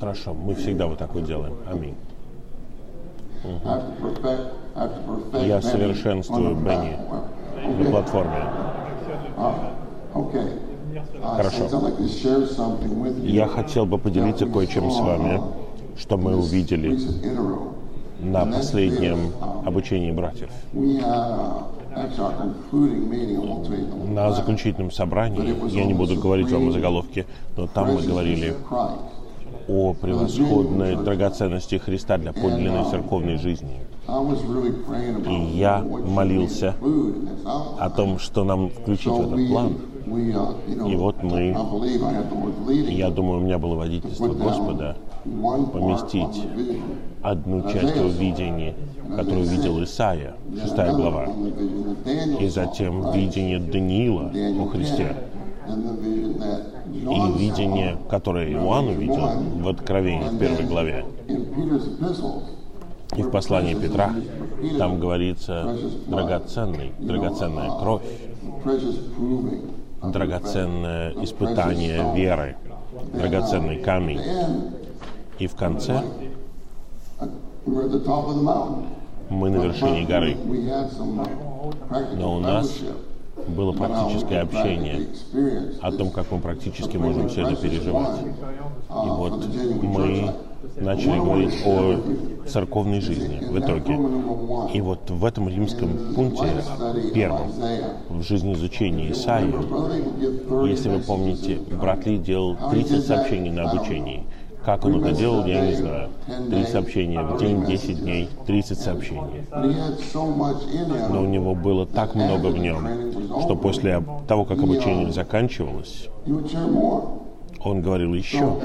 Хорошо, мы всегда вот так вот делаем. Аминь. Perfect Я совершенствую Бенни на платформе. Uh, Хорошо. you. Я хотел бы поделиться кое-чем с вами, что мы увидели на последнем обучении братьев. Uh, На заключительном собрании, я не буду говорить вам о заголовке, но там мы говорили. О превосходной драгоценности Христа для подлинной церковной жизни. И я молился о том, что нам включить в этот план. И вот мы, я думаю, у меня было водительство Господа поместить одну часть о видении, которую видел Исаия, шестая глава, и затем видение Даниила о Христе, И видение, которое Иоанн увидел в Откровении, в первой главе. И в послании Петра там говорится драгоценный, драгоценная кровь, драгоценное испытание веры, драгоценный камень. И в конце мы на вершине горы, но у нас было практическое общение о том, как мы практически можем все это переживать. И вот мы начали говорить о церковной жизни в итоге. И вот в этом римском пункте, первом, в жизни изучения Исаии, если вы помните, брат Ли делал 30 сообщений на обучении. Как он это делал, я не знаю. Три сообщения в день, 10 дней, 30 сообщений. Но у него было так много в нем, что после того, как обучение заканчивалось, он говорил еще.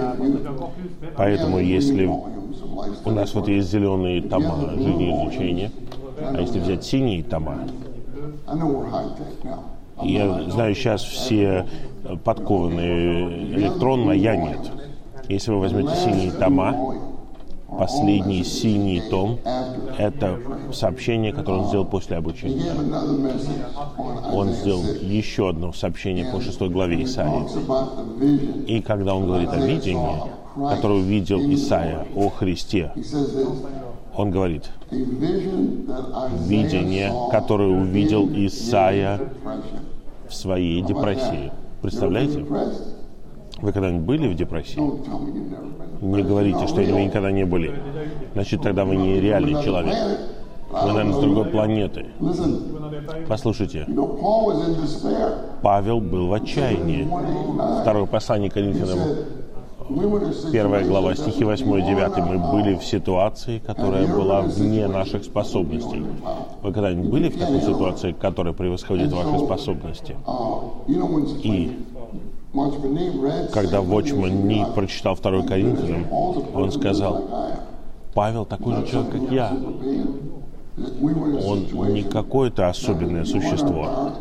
Поэтому если у нас вот есть зеленые тома жизнеизучения, а если взять синие тома, я знаю, сейчас все подкованные электронно, я нет. Если вы возьмете синие тома, последний синий том – это сообщение, которое он сделал после обучения. Он сделал еще одно сообщение по шестой главе Исаии. И когда он говорит о видении, которое увидел Исаия о Христе, он говорит, видение, которое увидел Исаия в своей депрессии. Представляете? Вы когда-нибудь были в депрессии? Не говорите, что вы никогда не были. Значит, тогда вы не реальный человек. Вы, наверное, с другой планеты. Послушайте. Павел был в отчаянии. Второе послание Коринфянам, первая глава, стихи 8 и 9. Мы были в ситуации, которая была вне наших способностей. Вы когда-нибудь были в такой ситуации, которая превосходит ваши способности? И когда Вочман Ни прочитал второй Коринфянам, он сказал, Павел такой же человек, как я. Он не какое-то особенное существо.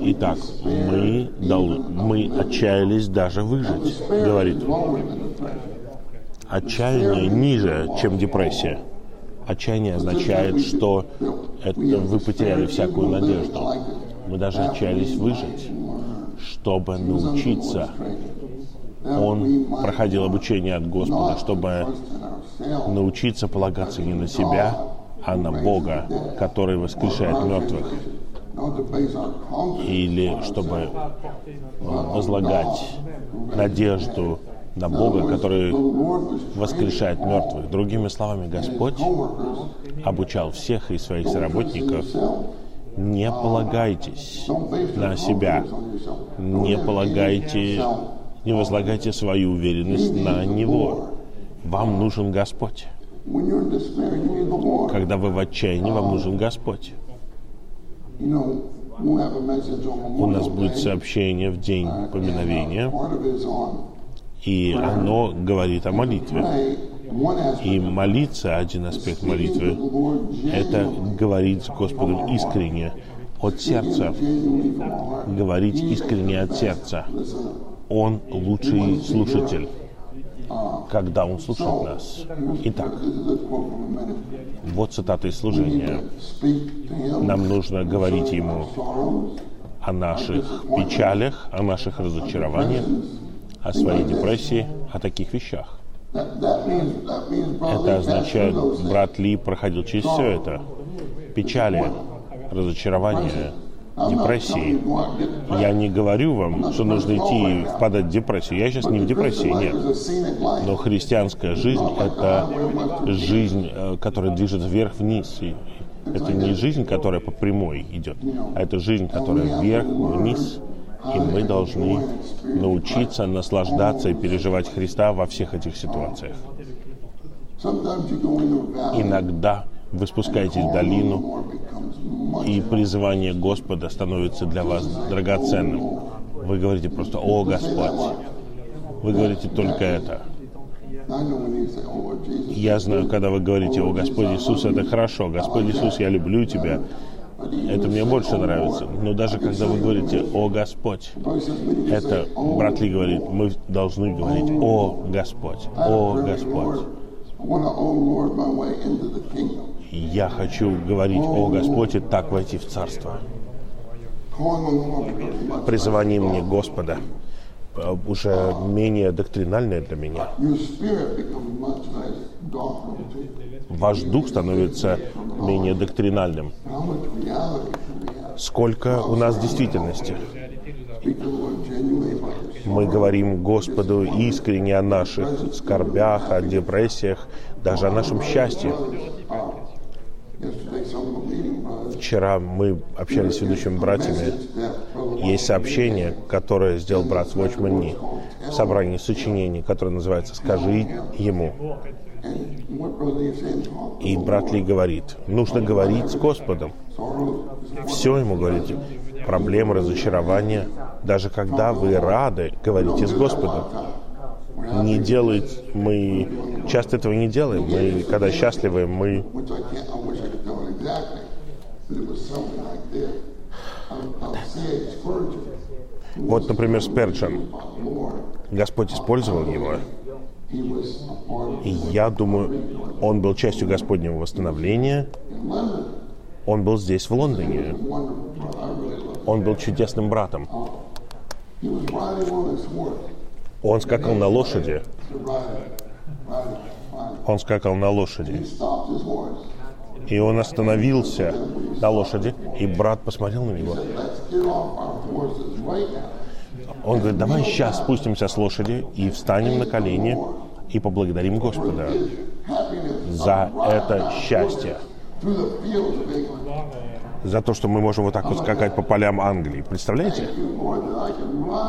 Итак, мы, дол- мы отчаялись даже выжить, говорит. Отчаяние ниже, чем депрессия. Отчаяние означает, что это вы потеряли всякую надежду. Мы даже отчаялись выжить, чтобы научиться. Он проходил обучение от Господа, чтобы научиться полагаться не на себя, а на Бога, который воскрешает мертвых, или чтобы возлагать надежду на Бога, который воскрешает мертвых. Другими словами, Господь обучал всех из своих соработников не полагайтесь на себя, не полагайте, не возлагайте свою уверенность на Него. Вам нужен Господь. Когда вы в отчаянии, вам нужен Господь. У нас будет сообщение в день поминовения, и оно говорит о молитве. И молиться, один аспект молитвы, это говорить с Господом искренне, от сердца, говорить искренне от сердца. Он лучший слушатель, когда Он слушает нас. Итак, вот цитата из служения. Нам нужно говорить Ему о наших печалях, о наших разочарованиях, о своей депрессии, о таких вещах. Это означает, брат Ли проходил через все это. Печали, telling депрессии. Я не говорю вам, что нужно идти и впадать в депрессию. Я сейчас не в депрессии, нет. Но христианская жизнь – это жизнь, э, которая движется вверх-вниз. Это не жизнь, которая по прямой идет, а это жизнь, которая вверх-вниз. И мы должны научиться наслаждаться и переживать Христа во всех этих ситуациях. Иногда вы спускаетесь в долину, и призывание Господа становится для вас драгоценным. Вы говорите просто «О, Господь». Вы говорите только это. Я знаю, когда вы говорите «О, Господь Иисус», это хорошо. Господь Иисус, я люблю Тебя. Это мне больше нравится. Но даже когда вы говорите «О, Господь», это, брат Ли говорит, мы должны говорить «О, Господь», «О, Господь». Я хочу говорить «О, Господь» и так войти в Царство. Призвание мне Господа уже менее доктринальное для меня. Ваш дух становится менее доктринальным. Сколько у нас действительности? Мы говорим Господу искренне о наших скорбях, о депрессиях, даже о нашем счастье. Вчера мы общались с ведущими братьями. Есть сообщение, которое сделал брат Watchman Nee в собрании сочинений, которое называется «Скажи ему». И брат Ли говорит, нужно говорить с Господом. Все ему говорите. Проблемы, разочарования. Даже когда вы рады, говорите с Господом. Не делать, мы часто этого не делаем. Мы, когда счастливы, мы Вот, например, Сперджан. Lord, Господь использовал его. И я думаю, он был частью Господнего восстановления. Он был здесь, в Лондоне. Он был чудесным братом. horse, Он скакал на лошади. Он скакал на лошади. И он остановился на лошади. И брат посмотрел на него. Он говорит, давай сейчас спустимся с лошади и встанем на колени и поблагодарим Господа за это счастье. За то, что мы можем вот так вот скакать по полям Англии. Представляете?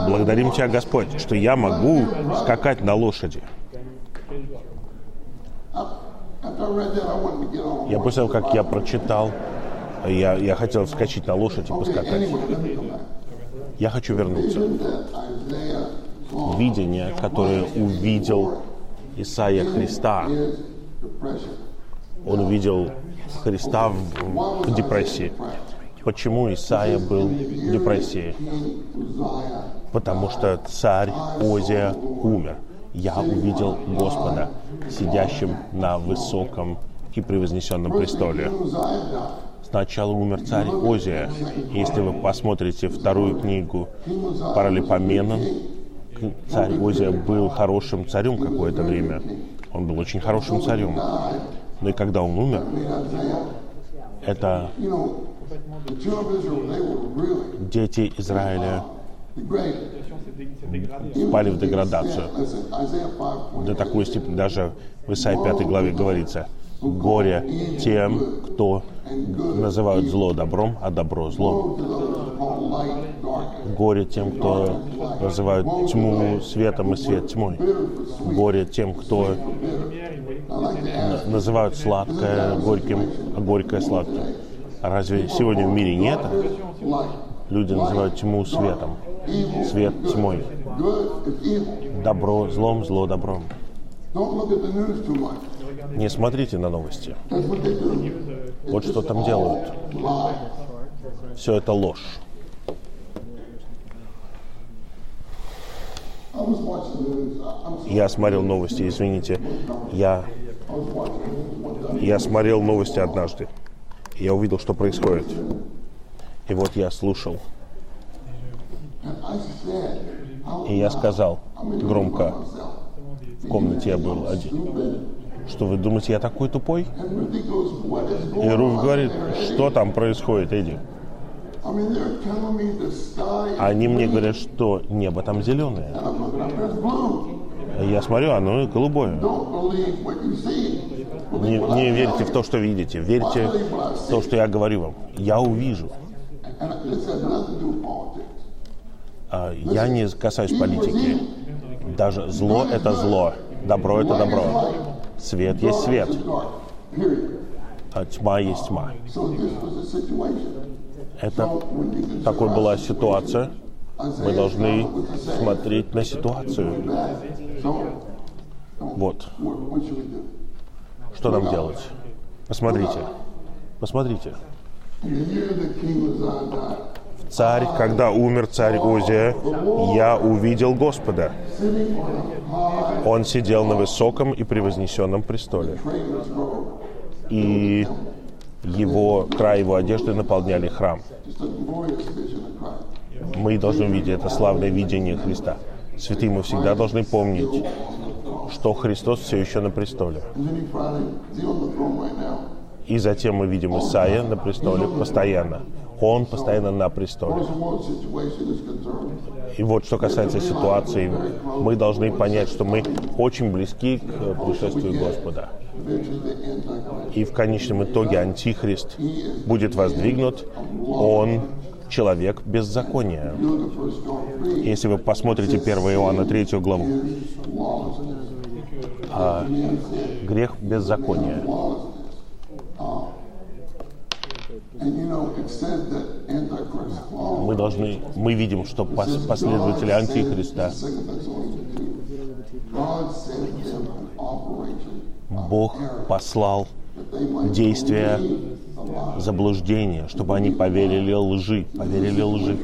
Благодарим Тебя, Господь, что я могу скакать на лошади. Я после того, как я прочитал, я, я хотел вскочить на лошадь и поскакать. Я хочу вернуться. Видение, которое увидел Исаия Христа. Он увидел Христа в, в депрессии. Почему Исаия был в депрессии? Потому что царь Озия умер. Я увидел Господа, сидящим на высоком и превознесенном престоле. Сначала умер царь Озия. Если вы посмотрите вторую книгу Паралипоменон, царь Озия был хорошим царем какое-то время. Он был очень хорошим царем. Но и когда он умер, это дети Израиля. Впали в деградацию. Listen, Isaiah 5 До такой степени даже в Исаии 5 главе говорится, горе тем, кто называют зло добром, а добро злом. Горе тем, кто называют тьму светом и свет тьмой. Горе тем, кто на- называют сладкое горьким, а горькое сладким. А разве сегодня в мире нет? Люди называют тьму светом, свет тьмой, добро злом, зло добром. Не смотрите на новости. Вот что там делают. Все это ложь. Я смотрел новости, извините. Я, я смотрел новости однажды. Я увидел, что происходит. И вот я слушал. И я сказал громко, в комнате я был один. Что вы думаете, я такой тупой? И Руф говорит, что там происходит, Эдди? Они мне говорят, что небо там зеленое. Я смотрю, оно голубое. Не, не верьте в то, что видите. Верьте в то, что я говорю вам. Я увижу. Я не касаюсь политики. Даже зло – это зло. Добро – это добро. Свет есть свет. А тьма есть тьма. Это такой была ситуация. Мы должны смотреть на ситуацию. Вот. Что нам делать? Посмотрите. Посмотрите. Царь, когда умер царь Узия, я увидел Господа. Он сидел на высоком и превознесенном престоле. И его, край его одежды наполняли храм. Мы должны видеть это славное видение Христа. Святые, мы всегда должны помнить, что Христос все еще на престоле. И затем мы видим Исаия на престоле постоянно. Он постоянно на престоле. И вот что касается ситуации, мы должны понять, что мы очень близки к э, пришествию Господа. И в конечном итоге Антихрист будет воздвигнут. Он человек беззакония. You know the first John 3 Если вы посмотрите 1 Иоанна 3 главу, lawlessness. грех беззакония. Мы должны, мы видим, что пос- последователи Антихриста, Second Thessalonians 2. God sent them an operation Бог послал действия заблуждения, чтобы они поверили лжи, поверили лжи.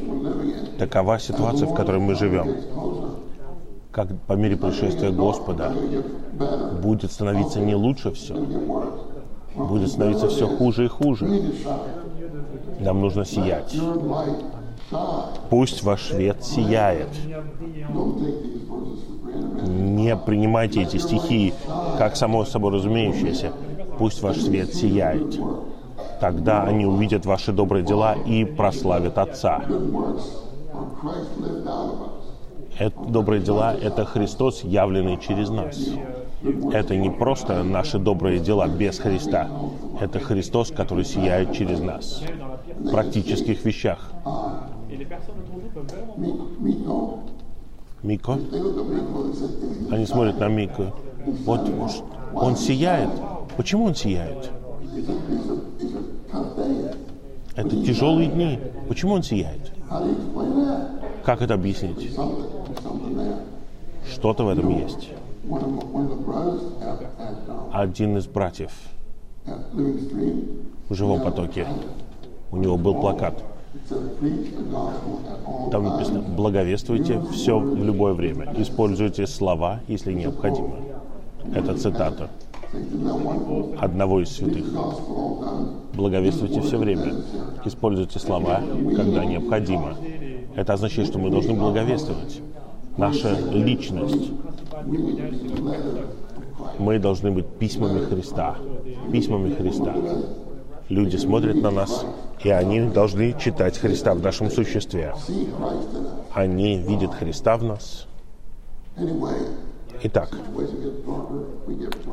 Такова ситуация, в которой мы живем. Как по мере пришествия Господа будет становиться не лучше все, будет становиться все хуже и хуже. Нам нужно сиять. Пусть ваш свет сияет. Не принимайте эти стихи как само собой разумеющееся. Пусть ваш свет сияет. Тогда они увидят ваши добрые дела и прославят Отца. Это, добрые дела – это Христос, явленный через нас. Это не просто наши добрые дела без Христа. Это Христос, который сияет через нас. В практических вещах. Мико, они смотрят на Мико. Вот он сияет. Почему он сияет? Это тяжелые дни. Почему он сияет? Как это объяснить? Что-то в этом есть. Um, Один из братьев в живом потоке, у него был плакат. Там написано «Благовествуйте все в любое время. Используйте слова, если необходимо». Это цитата одного из святых. Благовествуйте все время. Используйте слова, когда необходимо. Это означает, что мы должны благовествовать. Наша личность. Мы должны быть письмами Христа. Письмами Христа. Люди смотрят на нас, и они должны читать Христа в нашем существе. Они видят Христа в нас. Итак,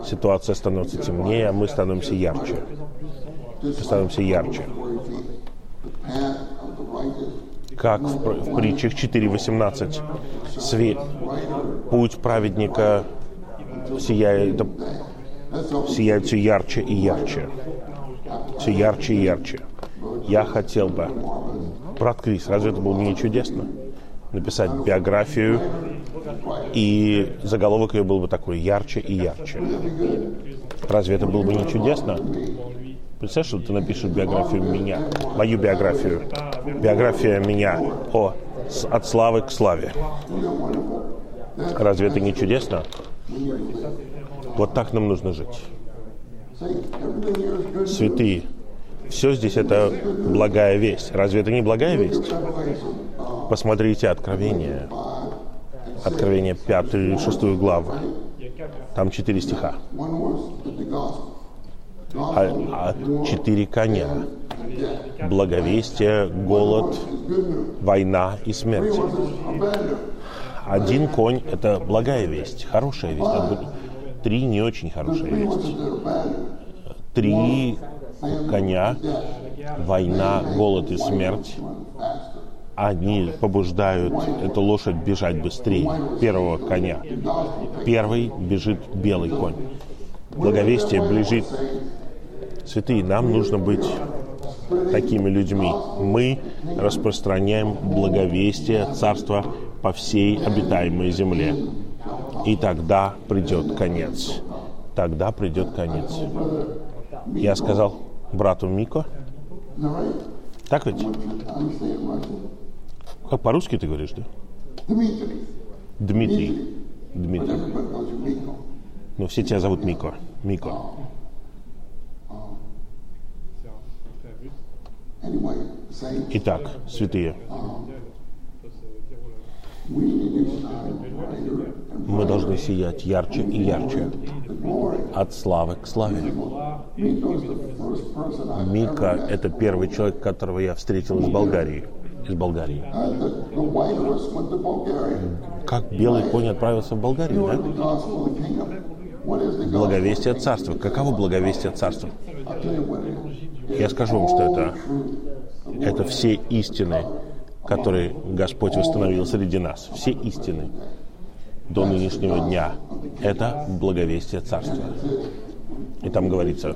ситуация становится темнее, а мы становимся ярче. Just Становимся ярче. Как в, в притчах 4.18. Свет, путь праведника сияет, сияет все ярче и ярче. Все ярче и ярче. Я хотел бы... Брат Крис, разве это было не чудесно? Написать биографию, и заголовок ее был бы такой «Ярче и ярче». Разве это было бы не чудесно? Представь, что ты напишешь биографию меня, мою биографию. Биография меня о, с- от славы к славе. Разве это не чудесно? Вот так нам нужно жить. Святые, все здесь это благая весть. Разве это не благая весть? Посмотрите Откровение. Откровение 5 и 6 главу. Там четыре стиха. А, а четыре коня. Благовестие, голод, война и смерть. Один конь – это благая весть, хорошая весть. Три не очень хорошая весть. Три коня, война, голод и смерть, они побуждают эту лошадь бежать быстрее первого коня. Первый бежит белый конь. Благовестие ближит. Святые, нам нужно быть такими людьми. Мы распространяем благовестие Царства по всей обитаемой земле. И тогда придет конец. Тогда придет конец. Я сказал брату Мико, так ведь? Как по-русски ты говоришь, да? Дмитрий. Дмитрий. You Miko. Ну, все тебя зовут Мико. Say Итак, святые, мы должны сиять ярче и ярче, от славы к славе. Мика это первый человек, которого я встретил из Болгарии. Из Болгарии. Как белый конь отправился в Болгарию, да? Благовестие Царства. Каково благовестие Царства? Я скажу вам, что это, это все истины, которые Господь восстановил среди нас. Все истины до нынешнего дня. Это благовестие Царства. И там говорится,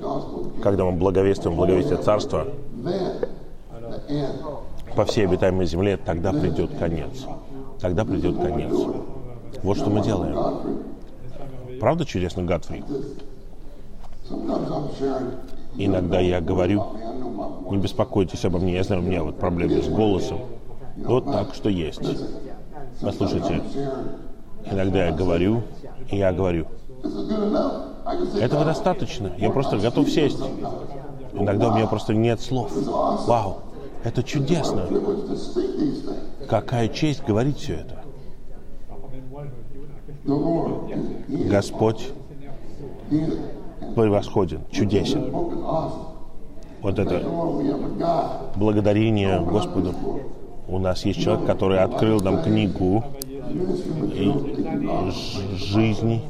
когда мы благовествуем благовестие Царства по всей обитаемой земле, тогда придет конец. Тогда придет конец. Вот что мы делаем. Правда чудесно, Гатфри? Иногда я говорю, не беспокойтесь обо мне, я знаю, у меня вот проблемы с голосом. Вот так, что есть. Послушайте, Sharing. иногда я говорю, и я говорю, этого достаточно, я просто готов сесть. Иногда у меня просто нет слов. Вау, это чудесно. Какая честь говорить все это. Господь He is превосходен, чудесен. Вот это благодарение Господу. У нас есть человек, который открыл нам книгу жизни,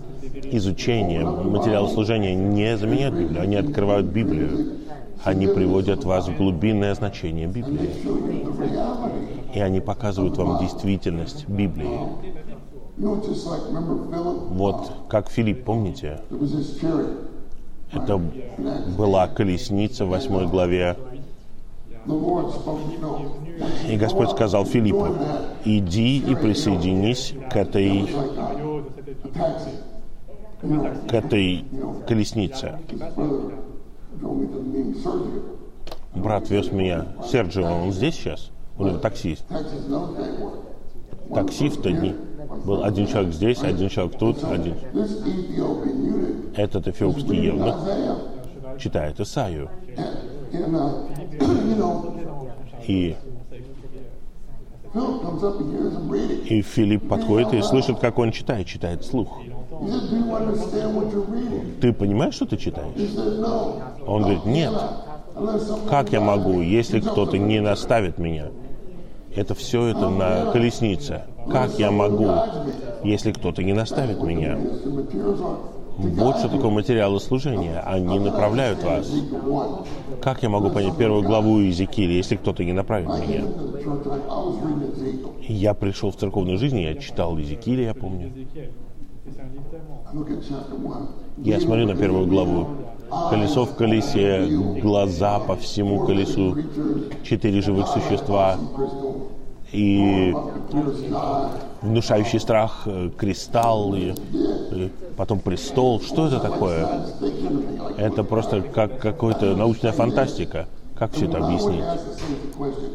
изучения, материалы служения не заменяют Библию, они открывают Библию. Они приводят вас в глубинное значение Библии. И они показывают вам действительность Библии. Вот как Филипп, помните? Это была колесница в восьмой главе. И Господь сказал Филиппу, иди и присоединись к этой, к этой колеснице. Брат вез меня. Серджио, он здесь сейчас? Него таксист. Такси в те дни. Был один человек здесь, один человек тут, один. Этот эфиопский евнух читает Исаию. И, и Филипп подходит и слышит, как он читает, читает слух. Ты понимаешь, что ты читаешь? Он говорит, нет. Как я могу, если кто-то не наставит меня? Это все это на колеснице. Как я могу, если кто-то не наставит меня? что такое материалы служения. Они направляют вас. Как я могу понять первую главу Иезекииля, если кто-то не направит меня? Я пришел в церковную жизнь, я читал Иезекииля, я помню. Я смотрю на первую главу. Колесо в колесе, глаза по всему колесу, четыре живых существа и внушающий страх э, кристалл, и, и потом престол. Что это такое? Это просто как какая-то научная фантастика. Как все это объяснить?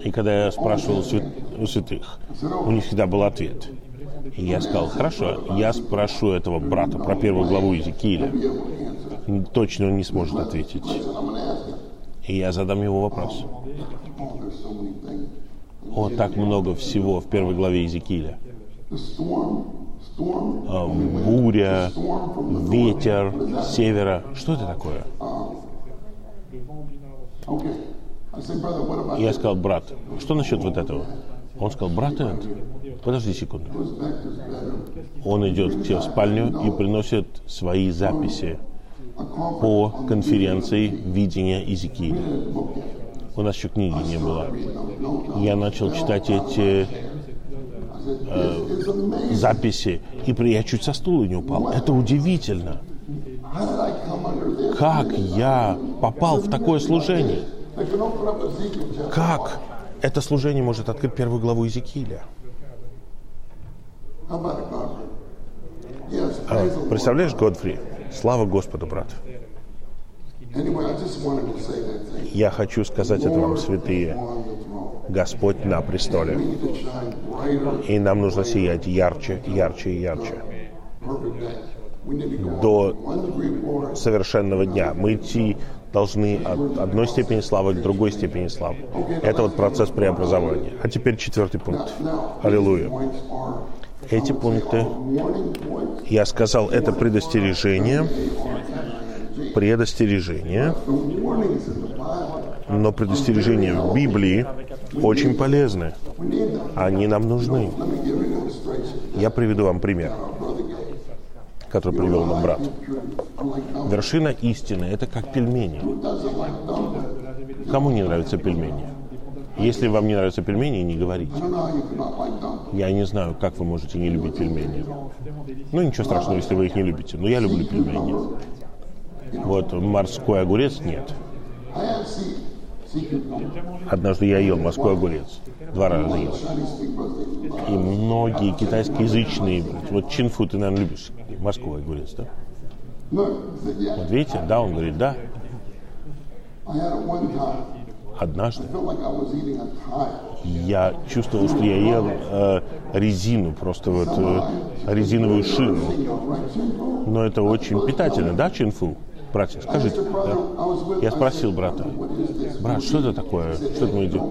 И когда я спрашивал у святых, у них всегда был ответ. И я сказал, хорошо, я спрошу этого брата про первую главу Иезекииля. Точно он не сможет ответить. И я задам его вопрос. О, так много всего в первой главе Иезекииля. Э, буря, ветер севера. Что это такое? Я сказал, брат, что насчет вот этого? Он сказал, брат Эд, подожди секунду. Он идет к себе в спальню и приносит свои записи по конференции видения Иезекииля. У нас еще книги не было. Я начал читать эти amazing. записи, и я чуть со стула не упал. Это удивительно. Как я попал в такое служение? Как это служение может открыть первую главу Иезекииля? А. Представляешь, Годфри? Слава Господу, брат. Я хочу сказать это вам, святые. Господь на престоле. И нам нужно сиять ярче, ярче и ярче. До совершенного дня. Мы идти должны от одной степени славы к другой степени славы. Это вот процесс преобразования. А теперь четвертый пункт. Аллилуйя. Эти пункты, я сказал, это предостережение, предостережение, но предостережения в Библии очень полезны. Они нам нужны. Я приведу вам пример, который привел нам брат. Вершина истины – это как пельмени. Кому не нравятся пельмени? Если вам не нравятся пельмени, не говорите. Я не знаю, как вы можете не любить пельмени. Ну, ничего страшного, если вы их не любите. Но я люблю пельмени. Вот морской огурец нет. Cucumber. Однажды я ел морской огурец. Два раза ел. И многие китайскоязычные, вот чинфу ты, наверное, любишь морской огурец, да? Yeah. Вот видите, да, он говорит, да. Однажды я чувствовал, что я ел э, резину, просто вот э, резиновую шину. Но это очень питательно, да, чинфу? Братья, скажите. да? Я спросил брата, брат, что это такое? Что это мы едим?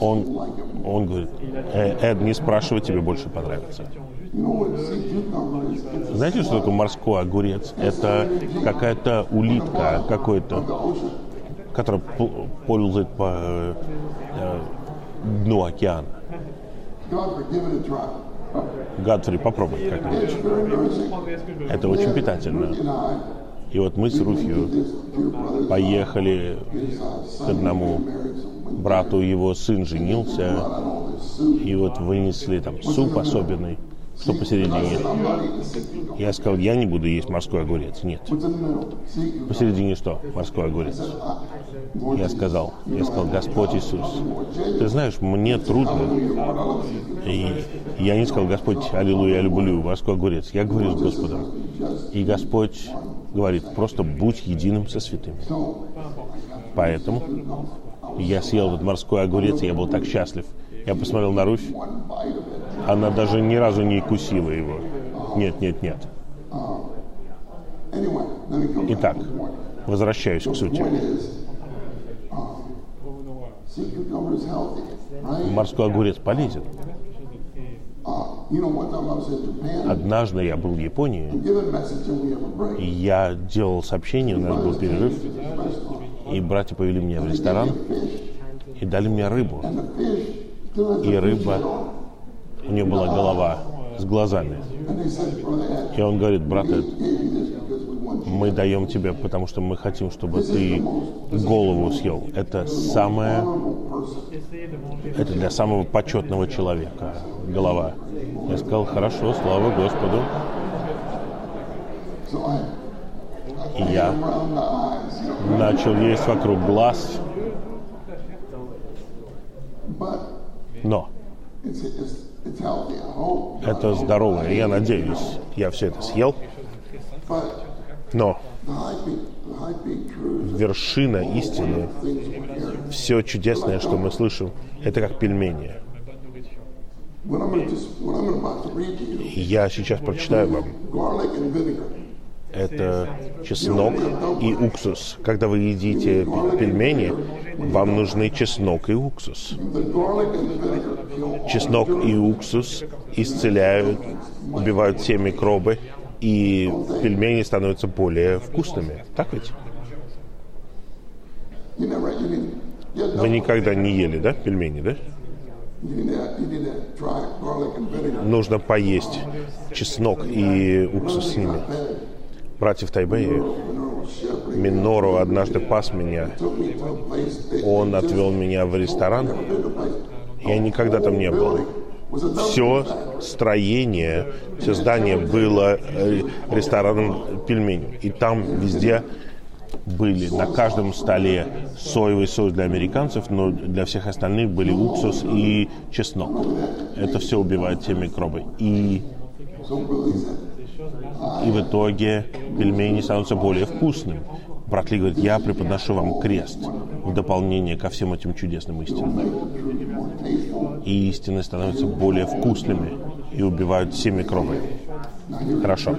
Он, он говорит, «Э, Эд, не спрашивай, тебе больше понравится. Знаете, что такое морской огурец? Это какая-то улитка, какой-то, которая пл- ползает по э, дну океана. Гадфри, попробуй как-нибудь. Это очень питательно. И вот мы с Руфью brother, поехали uh, к одному брату, его сын женился, и вот вынесли там суп особенный, что посередине. Я сказал, я не буду есть морской огурец. Нет. Посередине что? Морской огурец. Я сказал, я сказал, Господь Иисус, ты знаешь, мне трудно. И я не сказал, Господь, аллилуйя, я люблю морской огурец. Я говорю с Господом. И Господь говорит, просто будь единым со святыми. Поэтому я съел этот морской огурец, и я был так счастлив. Я посмотрел на Руфь, она даже ни разу не кусила его. Нет, нет, нет. Итак, возвращаюсь к сути. Морской огурец полезен. Однажды я был в Японии, и я делал сообщение, у нас был перерыв, и братья повели меня в ресторан и дали мне рыбу. И рыба, у нее была голова с глазами. И он говорит, брат you. мы даем тебе, потому что мы хотим, чтобы ты голову съел. Это самое, это для самого почетного человека, голова. Я сказал, хорошо, слава Господу. И я начал есть вокруг глаз, но это здоровое, я надеюсь, я все это съел, но вершина истины, все чудесное, что мы слышим, это как пельмени. Я сейчас прочитаю вам. Это чеснок и уксус. Когда вы едите пельмени, вам нужны чеснок и уксус. Чеснок и уксус исцеляют, убивают все микробы, и пельмени становятся более вкусными. Так ведь? Вы никогда не ели, да, пельмени, да? Нужно поесть чеснок и уксус с ними. Братьев Тайбэя Минору однажды пас меня. Он отвел меня в ресторан. Я никогда там не был. Все строение, все здание было э, рестораном пельменей. И там везде были на каждом столе соевый соус для американцев, но для всех остальных были уксус и чеснок. Это все убивает все микробы. И, и в итоге пельмени становятся более вкусными. Брат Ли говорит, я преподношу вам крест в дополнение ко всем этим чудесным истинам. И истины становятся более вкусными и убивают все микробы. Хорошо.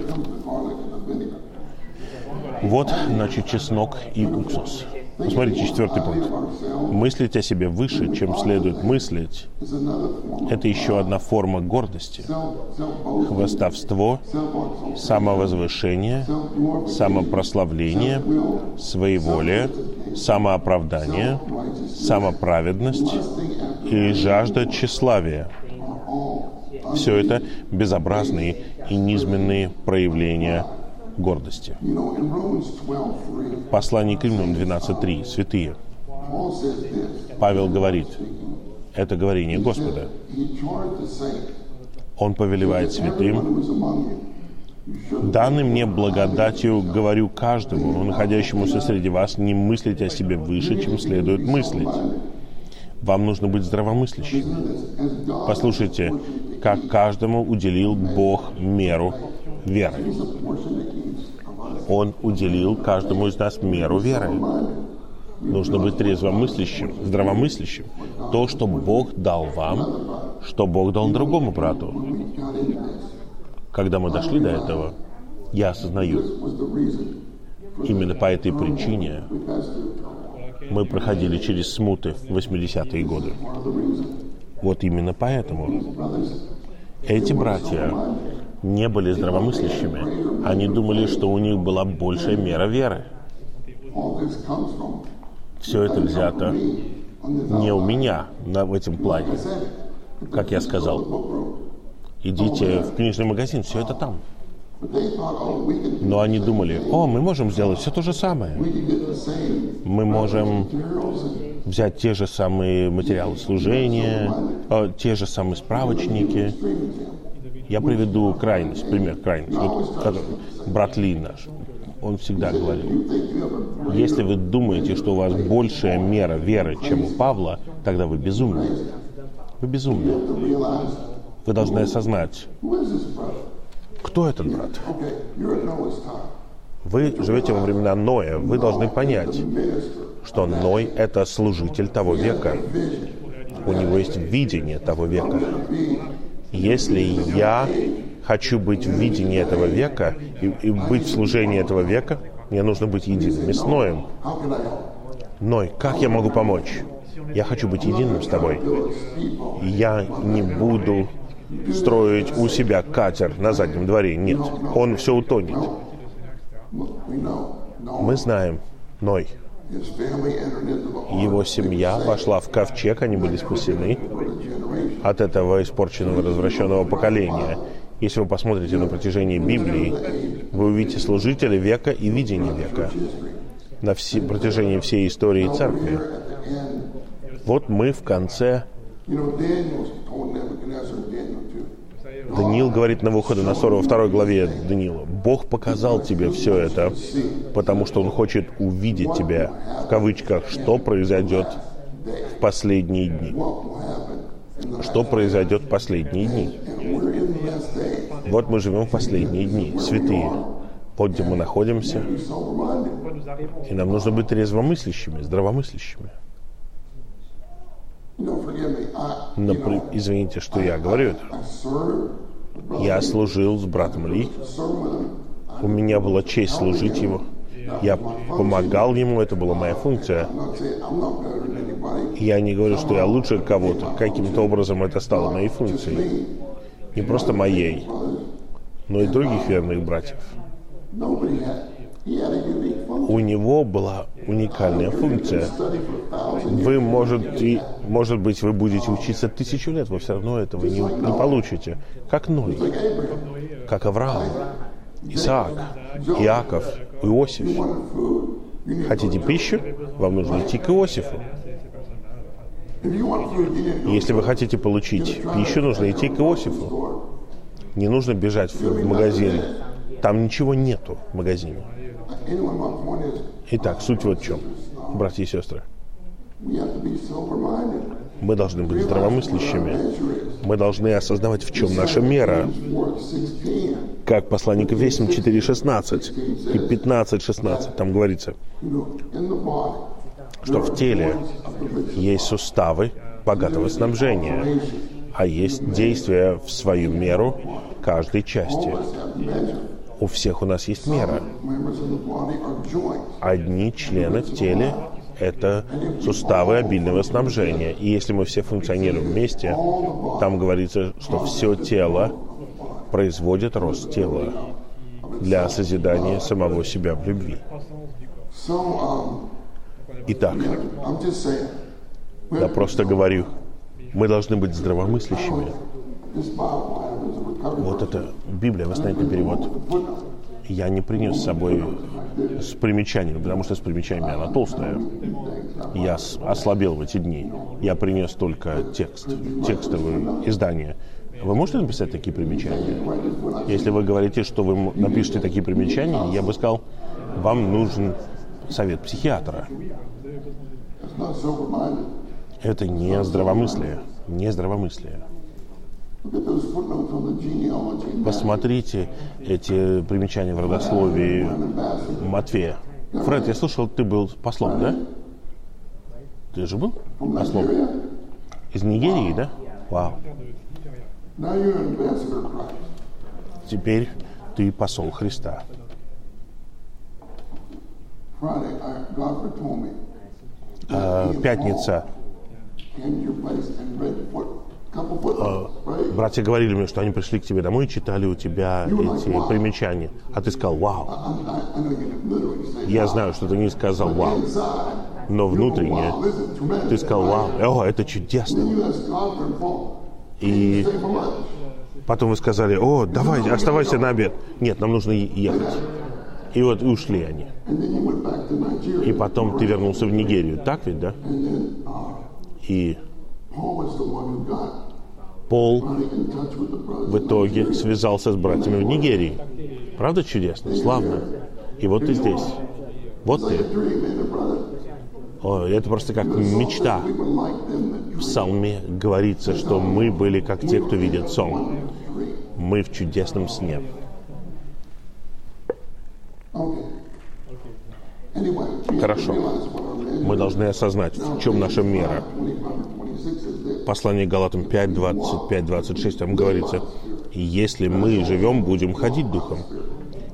Вот, значит, чеснок и уксус. Посмотрите, четвертый пункт. Мыслить о себе выше, чем следует мыслить, это еще одна форма гордости. Хвостовство, самовозвышение, самопрославление, своеволие, самооправдание, самоправедность и жажда тщеславия. Все это безобразные и низменные проявления гордости. Послание к Римлянам 12.3. Святые. Павел говорит, это говорение Господа. Он повелевает святым, данный мне благодатью говорю каждому, находящемуся среди вас, не мыслить о себе выше, чем следует мыслить. Вам нужно быть здравомыслящими. Послушайте, как каждому уделил Бог меру веры. Он уделил каждому из нас меру веры. Нужно быть трезвомыслящим, здравомыслящим. То, что Бог дал вам, что Бог дал другому брату. Когда мы дошли до этого, я осознаю, именно по этой причине мы проходили через смуты в 80-е годы. Вот именно поэтому эти братья не были здравомыслящими. Они думали, что у них была большая мера веры. Все это взято не у меня на, в этом плане. Как я сказал, идите в книжный магазин, все это там. Но они думали, о, мы можем сделать все то же самое. Мы можем взять те же самые материалы служения, э, те же самые справочники, я приведу крайность, пример крайность. Вот брат Ли наш, он всегда говорил, если вы думаете, что у вас большая мера веры, чем у Павла, тогда вы безумны. Вы безумны. Вы должны осознать, кто этот брат. Вы живете во времена Ноя, вы должны понять, что Ной — это служитель того века. У него есть видение того века. Если я хочу быть в видении этого века и, и быть в служении этого века, мне нужно быть единым. С Ноем. Ной, как я могу помочь? Я хочу быть единым с тобой. Я не буду строить у себя катер на заднем дворе. Нет, он все утонет. Мы знаем, Ной, его семья вошла в ковчег, они были спасены от этого испорченного, развращенного поколения. Если вы посмотрите на протяжении Библии, вы увидите служителя века и видение века на все, протяжении всей истории церкви. Вот мы в конце Даниил говорит на выходе на 42 главе Даниила, Бог показал тебе все это, потому что Он хочет увидеть тебя, в кавычках, что произойдет в последние дни. Что произойдет в последние дни. Вот мы живем в последние дни, святые. Вот где мы находимся. И нам нужно быть трезвомыслящими, здравомыслящими. Но, извините, что я говорю это. Я служил с братом Ли. У меня была честь служить ему. Я помогал ему, это была моя функция. Я не говорю, что я лучше кого-то. Каким-то образом это стало моей функцией. Не просто моей, но и других верных братьев. У него была уникальная функция. Вы, может, и, может быть, вы будете учиться тысячу лет, вы все равно этого не, не получите. Как Ной, как Авраам, Исаак, Иаков, Иосиф. Хотите пищу? Вам нужно идти к Иосифу. Если вы хотите получить пищу, нужно идти к Иосифу. Не нужно бежать в магазин. Там ничего нету в магазине. Итак, суть вот в чем, братья и сестры. Мы должны быть здравомыслящими. Мы должны осознавать, в чем наша мера. work 16. Как посланник Весим 4.16 и 15.16 там говорится, что в теле есть суставы богатого снабжения, а есть действия в свою меру каждой части. У всех у нас есть мера. Одни члены в теле – это суставы обильного снабжения. И если мы все функционируем вместе, там говорится, что все тело производит рост тела для созидания самого себя в любви. Итак, я просто говорю, мы должны быть здравомыслящими. Вот это Библия, знаете перевод. Я не принес с собой с примечаниями, потому что с примечаниями она толстая. Я ослабел в эти дни. Я принес только текст, текстовое издание. Вы можете написать такие примечания? Если вы говорите, что вы напишете такие примечания, я бы сказал, вам нужен совет психиатра. Это не здравомыслие. Не здравомыслие. Посмотрите эти примечания в родословии Матфея. Фред, я слышал, ты был послом, да? Ты же был послом? Из Нигерии, да? Вау. Теперь ты посол Христа. Э, Пятница. Right? Братья говорили мне, что они пришли к тебе домой и читали у тебя эти примечания. А ты сказал «Вау». Can literally say, Я знаю, что ты не сказал «Вау», но внутренне ты сказал «Вау». О, это чудесно. И потом вы сказали «О, давай, оставайся на обед». Нет, нам нужно ехать. И вот ушли они. И потом ты вернулся в Нигерию, так ведь, да? Uh, И Пол в итоге связался с братьями в Нигерии. Правда чудесно? Славно. И вот ты здесь. Вот ты. О, это просто как мечта. В псалме говорится, что мы были как те, кто видит сон. Мы в чудесном сне. Хорошо. Мы должны осознать, в чем наша мера. 25 26 is this. Послание Галатам 5, 25, 26, там говорится, если мы живем, будем ходить духом.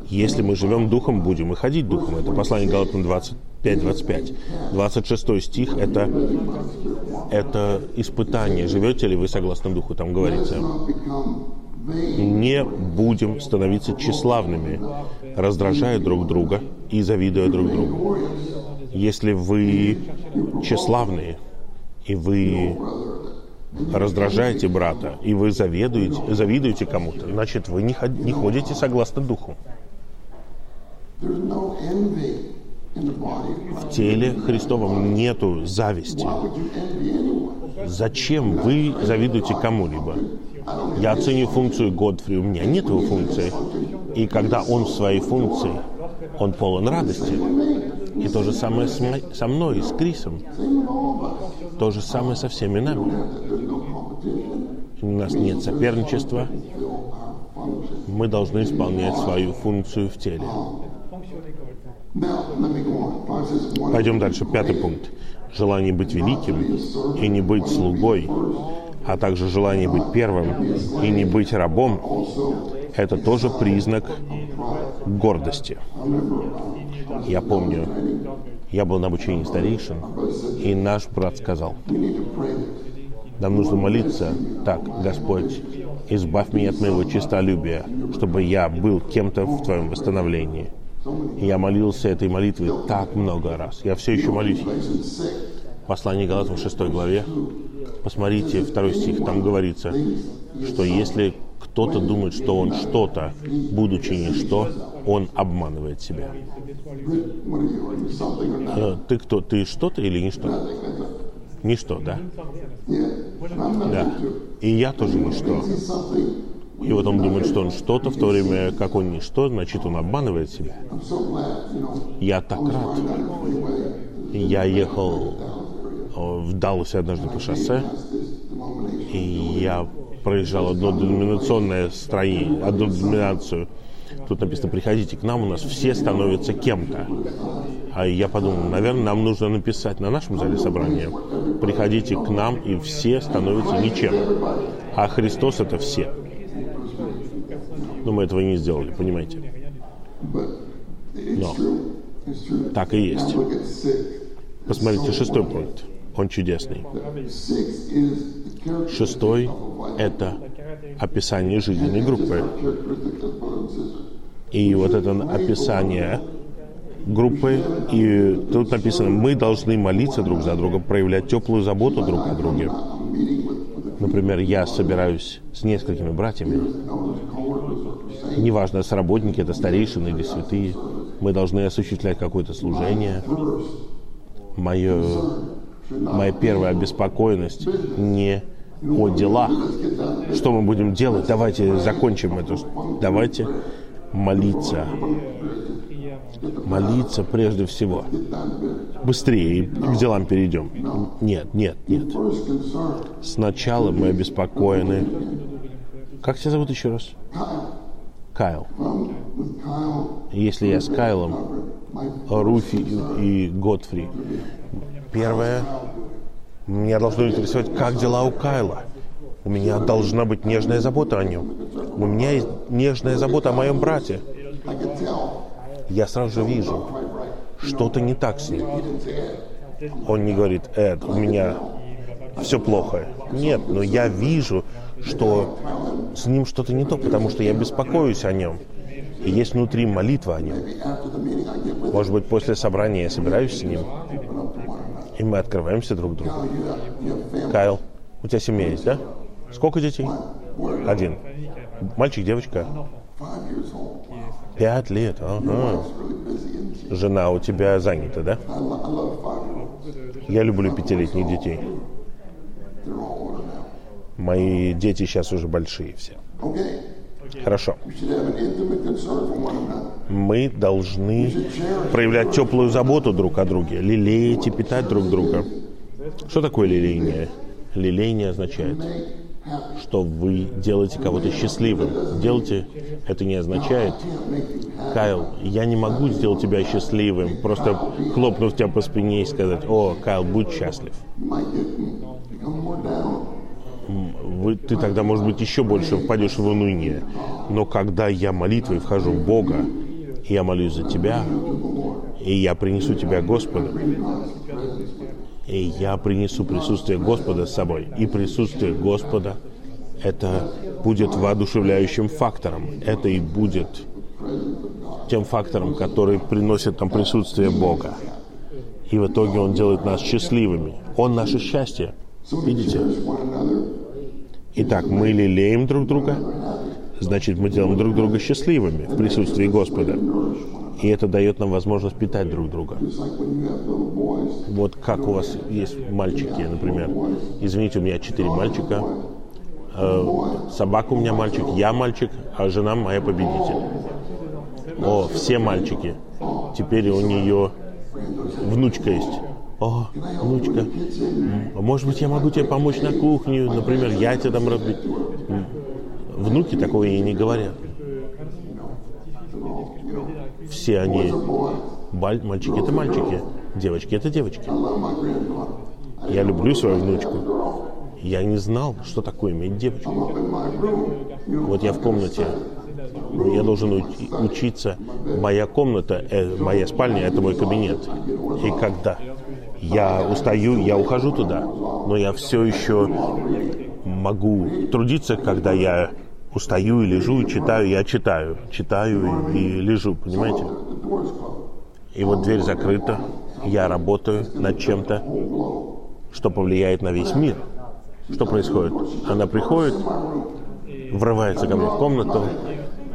Если мы живем духом, будем и ходить духом. Это послание Галатам 25, 25. 26 стих – это, это испытание. Живете ли вы согласно духу, там говорится. Не будем становиться тщеславными, раздражая друг друга и завидуя друг другу. Если вы тщеславные, и вы раздражаете брата, и вы завидуете, завидуете кому-то, значит, вы не, не ходите согласно духу. В теле Христовом нету зависти. Зачем вы завидуете кому-либо? Я оценю функцию Годфри, у меня нет его функции. И когда он в своей функции, он полон радости. И то же самое с мо- со мной, с Крисом. То же самое со всеми нами. У нас нет соперничества. Мы должны исполнять свою функцию в теле. Пойдем дальше. Пятый пункт. Желание быть великим и не быть слугой, а также желание быть первым и не быть рабом, это тоже признак гордости. Я помню, я был на обучении старейшин, и наш брат сказал, нам нужно молиться так, Господь, избавь меня от моего честолюбия, чтобы я был кем-то в Твоем восстановлении. И я молился этой молитвой так много раз. Я все еще молюсь. Послание Галатам в 6 главе. Посмотрите, второй стих, там говорится, что если кто-то думает, что он что-то, будучи ничто, он обманывает себя. Э, Ты кто? Ты что-то или ничто? Ничто, да? Да. И я тоже ничто. И вот он думает, что он что-то, в то время как он ничто, значит, он обманывает себя. Я так рад. Я ехал э, в Далласе однажды по шоссе, и я проезжал одно деноминационное строение, одну деноминацию. Тут написано, приходите к нам, у нас все становятся кем-то. А я подумал, наверное, нам нужно написать на нашем зале собрания, приходите к нам, и все становятся ничем. А Христос это все. Но мы этого не сделали, понимаете? Но так и есть. Посмотрите, шестой пункт. Он чудесный. Шестой – это описание жизненной группы. И вот это описание группы, и тут написано, мы должны молиться друг за друга, проявлять теплую заботу друг о друге. Например, я собираюсь с несколькими братьями, неважно, с работники, это старейшины или святые, мы должны осуществлять какое-то служение. Мое, моя первая обеспокоенность не о делах. Что мы будем делать? Давайте закончим это. Давайте молиться. Молиться прежде всего. Быстрее к делам перейдем. Нет, нет, нет. Сначала мы обеспокоены. Как тебя зовут еще раз? Кайл. Если я с Кайлом, Руфи и Готфри, первое, меня должно интересовать, как дела у Кайла. У меня должна быть нежная забота о нем. У меня есть нежная забота о моем брате. Я сразу же вижу, что-то не так с ним. Он не говорит, Эд, у меня все плохо. Нет, но я вижу, что с ним что-то не то, потому что я беспокоюсь о нем. И есть внутри молитва о нем. Может быть, после собрания я собираюсь с ним, и мы открываемся друг другу. Кайл, у тебя семья есть, да? Сколько детей? Один. Мальчик, девочка? Пять лет. Ага. Жена у тебя занята, да? Я люблю пятилетних детей. Мои дети сейчас уже большие все. Хорошо. Мы должны проявлять теплую заботу друг о друге, лелеять и питать друг друга. Что такое лелеяние? Лелеяние означает, что вы делаете кого-то счастливым. Делайте, это не означает, Кайл, я не могу сделать тебя счастливым, просто хлопнув тебя по спине и сказать, о, Кайл, будь счастлив ты тогда, может быть, еще больше впадешь в уныние. Но когда я молитвой вхожу в Бога, я молюсь за тебя, и я принесу тебя Господу, и я принесу присутствие Господа с собой, и присутствие Господа это будет воодушевляющим фактором. Это и будет тем фактором, который приносит нам присутствие Бога. И в итоге Он делает нас счастливыми. Он наше счастье. Видите? Итак, мы лелеем друг друга, значит, мы делаем друг друга счастливыми в присутствии Господа. И это дает нам возможность питать друг друга. Вот как у вас есть мальчики, например. Извините, у меня четыре мальчика. Э, собака у меня мальчик, я мальчик, а жена моя победитель. О, все мальчики. Теперь у нее внучка есть. О, внучка, может быть, я могу тебе помочь на кухне, например, я тебе там разбить. Внуки такого ей не говорят. Все они, мальчики это мальчики, девочки это девочки. Я люблю свою внучку. Я не знал, что такое иметь девочку. Вот я в комнате Я должен учиться. Моя комната, э, моя спальня – это мой кабинет. И когда я устаю, я ухожу туда. Но я все еще могу трудиться, когда я устаю и лежу, и читаю, я читаю. Читаю и, и лежу, понимаете? И вот дверь закрыта, я работаю над чем-то, что повлияет на весь мир. Что происходит? Она приходит, врывается ко мне в комнату,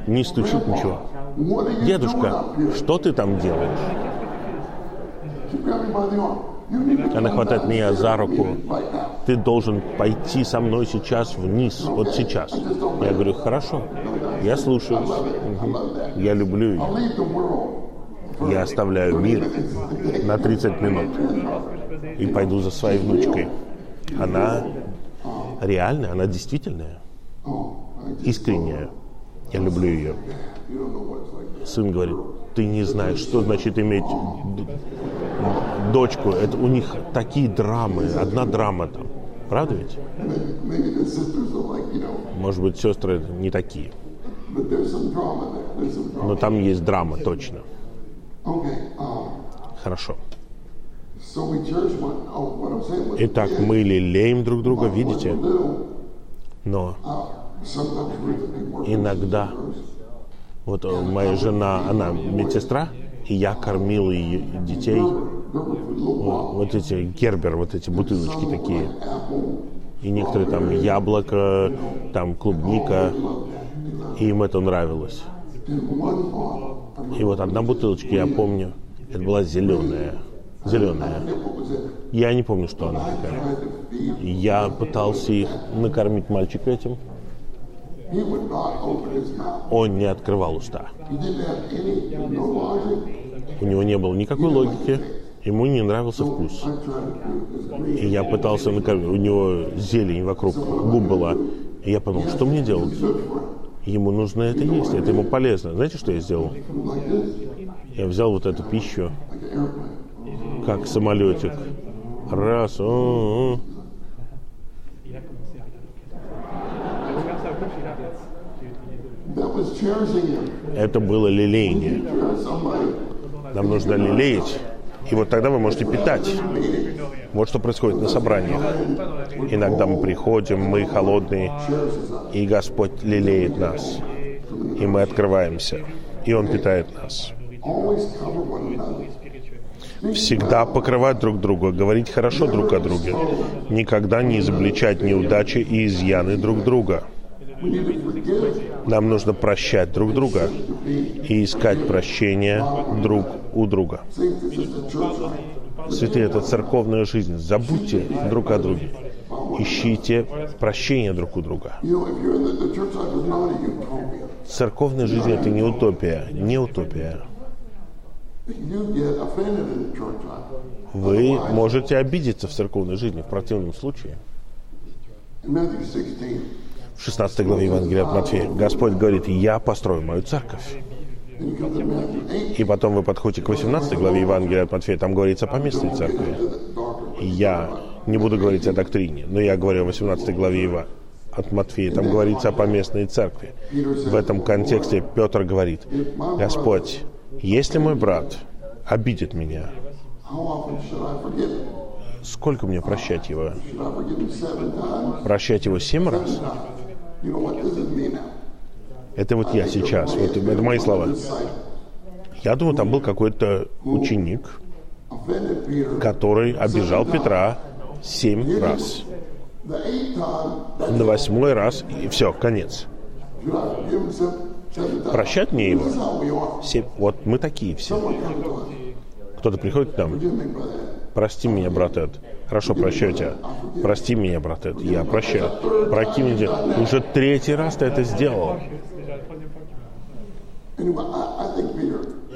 не стучит ничего. Дедушка, что ты там делаешь? Она хватает меня за руку. Ты должен пойти со мной сейчас вниз, вот сейчас. Я говорю, хорошо, я слушаюсь. Мгм. Я люблю ее. Я оставляю мир на 30 минут и пойду за своей внучкой. Она реальная, она действительная, искренняя. Я люблю ее. Сын говорит, ты не знаешь, что значит иметь дочку. Это у них такие драмы, одна драма там. Правда ведь? Может быть, сестры не такие. Но там есть драма, точно. Хорошо. Итак, мы лелеем друг друга, видите? Но иногда вот э, моя жена, она медсестра, и я кормил ее детей вот, эти гербер, вот эти бутылочки такие. И некоторые там яблоко, там клубника, и им это нравилось. И вот одна бутылочка, я помню, это была зеленая. Зеленая. Я не помню, что она такая. Я пытался их накормить мальчика этим. Он не открывал уста. У него не было никакой логики. Ему не нравился вкус. И я пытался. У него зелень вокруг губ была. И я подумал, что мне делать? Ему нужно это есть, это ему полезно. Знаете, что я сделал? Я взял вот эту пищу, как самолетик. Раз, о, о. That это было лелеяние. Нам нужно лелеять. И вот тогда вы можете питать. Вот что происходит на собраниях. Иногда мы приходим, мы холодные, и Господь лелеет нас. И мы открываемся. И Он питает нас. Всегда покрывать друг друга, говорить хорошо друг о друге. Никогда не изобличать неудачи и изъяны друг друга. Нам нужно прощать друг друга и искать прощения друг у друга. Святые, это церковная жизнь. Забудьте друг о друге. Ищите прощения друг у друга. Церковная жизнь это не утопия, не утопия. Вы можете обидеться в церковной жизни в противном случае. In Matthew 16, В 16 главе Евангелия от Матфея Господь говорит, я построю мою церковь. then you come to Matthew 8, И потом вы подходите к 18 главе Евангелия от Матфея, там говорится о поместной церкви. я не буду говорить о доктрине, но я говорю о 18 главе Ива от Матфея, там говорится о поместной церкви. В этом контексте Петр говорит, Господь, если мой брат обидит меня, сколько мне прощать его? Прощать его семь раз? Это вот я сейчас, вот это мои слова. Я думаю, там был какой-то ученик, который обижал Петра семь раз. На восьмой раз, и все, конец. Прощать мне его. Семь. Вот мы такие все. Кто-то приходит к нам, прости меня, брат Эд. Хорошо, прощаю тебя. Прости меня, брат Эд. Я прощаю. Прости меня. Уже третий раз ты это сделал.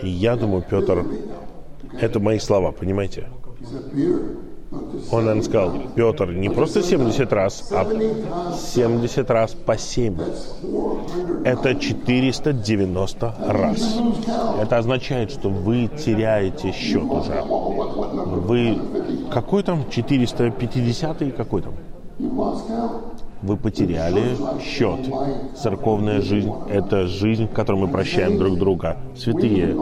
И я думаю, Петр, это мои слова, понимаете? Он, наверное, сказал, Петр, не просто 70 раз, а 70 раз по 7. Это 490 раз. Это означает, что вы теряете счет уже. Вы... Какой там? 450 какой там? вы потеряли счет. Церковная жизнь – это жизнь, в которой мы прощаем друг друга. Святые,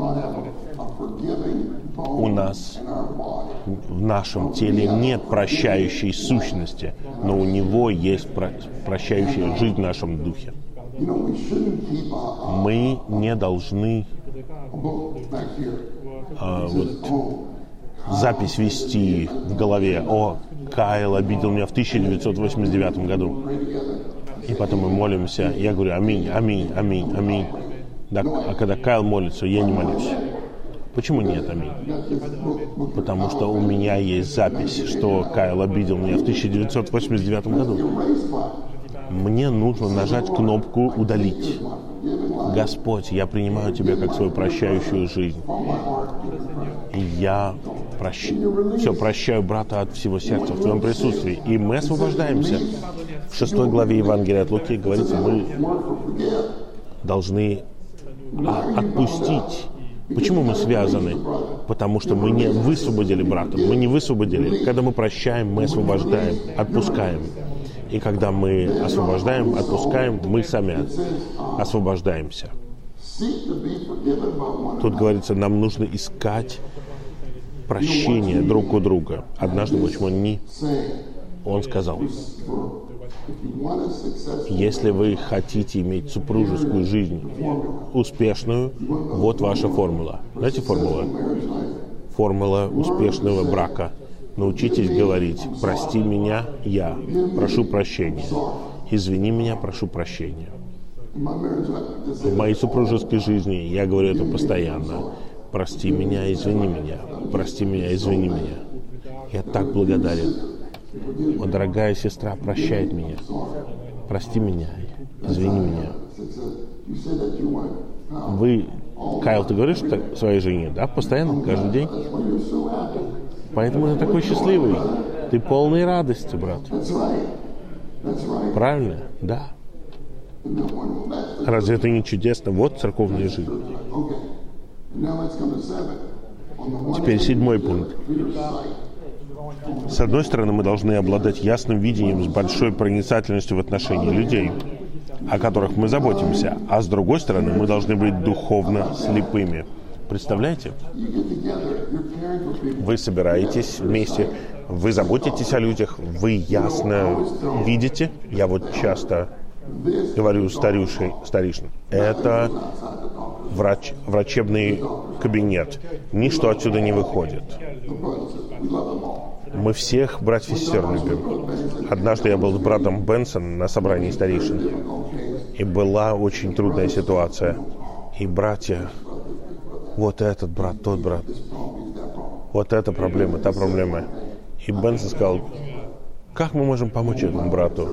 у нас в нашем теле нет прощающей сущности, но у него есть прощающая жизнь в нашем духе. Мы не должны а, вот, запись вести в голове. О, Кайл обидел меня в 1989 году. И потом мы молимся. Я говорю, аминь, аминь, аминь, аминь. Да, а когда Кайл молится, я не молюсь. Почему нет, аминь? Потому что у меня есть запись, что Кайл обидел меня в 1989 году. Мне нужно нажать кнопку «Удалить». Господь, я принимаю Тебя как свою прощающую жизнь. И я прощ... все прощаю брата от всего сердца в Твоем присутствии. И мы освобождаемся. В шестой главе Евангелия от Луки говорится, мы должны отпустить Почему мы связаны? Потому что мы не высвободили брата, мы не высвободили. Когда мы прощаем, мы освобождаем, отпускаем. И когда мы освобождаем, отпускаем, мы сами освобождаемся. Тут говорится, нам нужно искать прощение друг у друга. Однажды Мучмани, он сказал, если вы хотите иметь супружескую жизнь успешную, вот ваша формула. Знаете формула? Формула успешного брака. Научитесь говорить «Прости меня, я прошу прощения». «Извини меня, прошу прощения». В моей супружеской жизни я говорю это постоянно. «Прости меня, извини меня. Прости меня, извини меня». Я так благодарен о, дорогая сестра, прощает меня. Прости меня, извини меня. Вы, Кайл, ты говоришь так своей жене, да, постоянно, каждый день? Поэтому ты такой счастливый. Ты полный радости, брат. Правильно? Да. Разве это не чудесно? Вот церковная жизнь. Теперь седьмой пункт. С одной стороны, мы должны обладать ясным видением с большой проницательностью в отношении людей, о которых мы заботимся, а с другой стороны, мы должны быть духовно слепыми. Представляете? Вы собираетесь вместе, вы заботитесь о людях, вы ясно видите. Я вот часто говорю старейшин, старейшин это врач, врачебный кабинет. Ничто отсюда не выходит. Мы всех братьев и сестер любим. Однажды я был с братом Бенсон на собрании старейшин. И была очень трудная ситуация. И братья, вот этот брат, тот брат, вот эта проблема, та проблема. И Бенсон сказал, как мы можем помочь этому брату?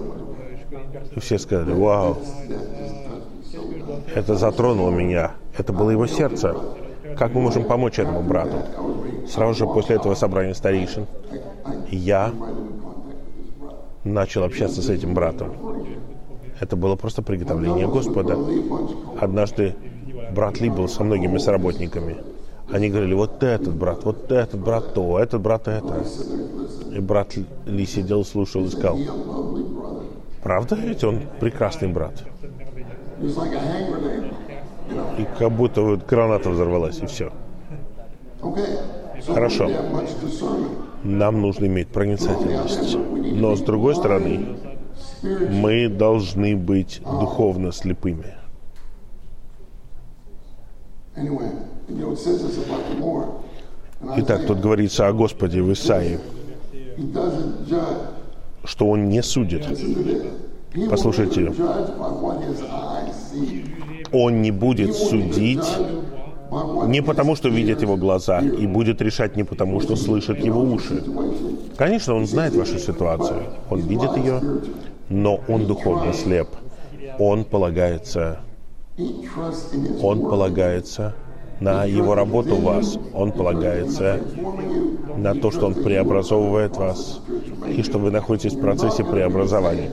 И все сказали, вау, это затронуло меня. Это было его сердце. Как мы можем помочь этому брату? Сразу же после этого собрания старейшин я начал общаться с этим братом. Это было просто приготовление Господа. Однажды брат Ли был со многими соработниками. Они говорили, вот этот брат, вот этот брат то, этот брат это. И брат Ли сидел, слушал и сказал, правда ведь он прекрасный брат? И как будто вот граната взорвалась, и все. Хорошо. Нам нужно иметь проницательность. Но с другой стороны, мы должны быть духовно слепыми. Итак, тут говорится о Господе в Исаии, что Он не судит. Послушайте, Он не будет судить не потому, что видят его глаза, и будет решать не потому, что слышат его уши. Конечно, он знает вашу ситуацию, он видит ее, но он духовно слеп. Он полагается, он полагается на его работу в вас. Он полагается на то, что он преобразовывает вас, и что вы находитесь в процессе преобразования.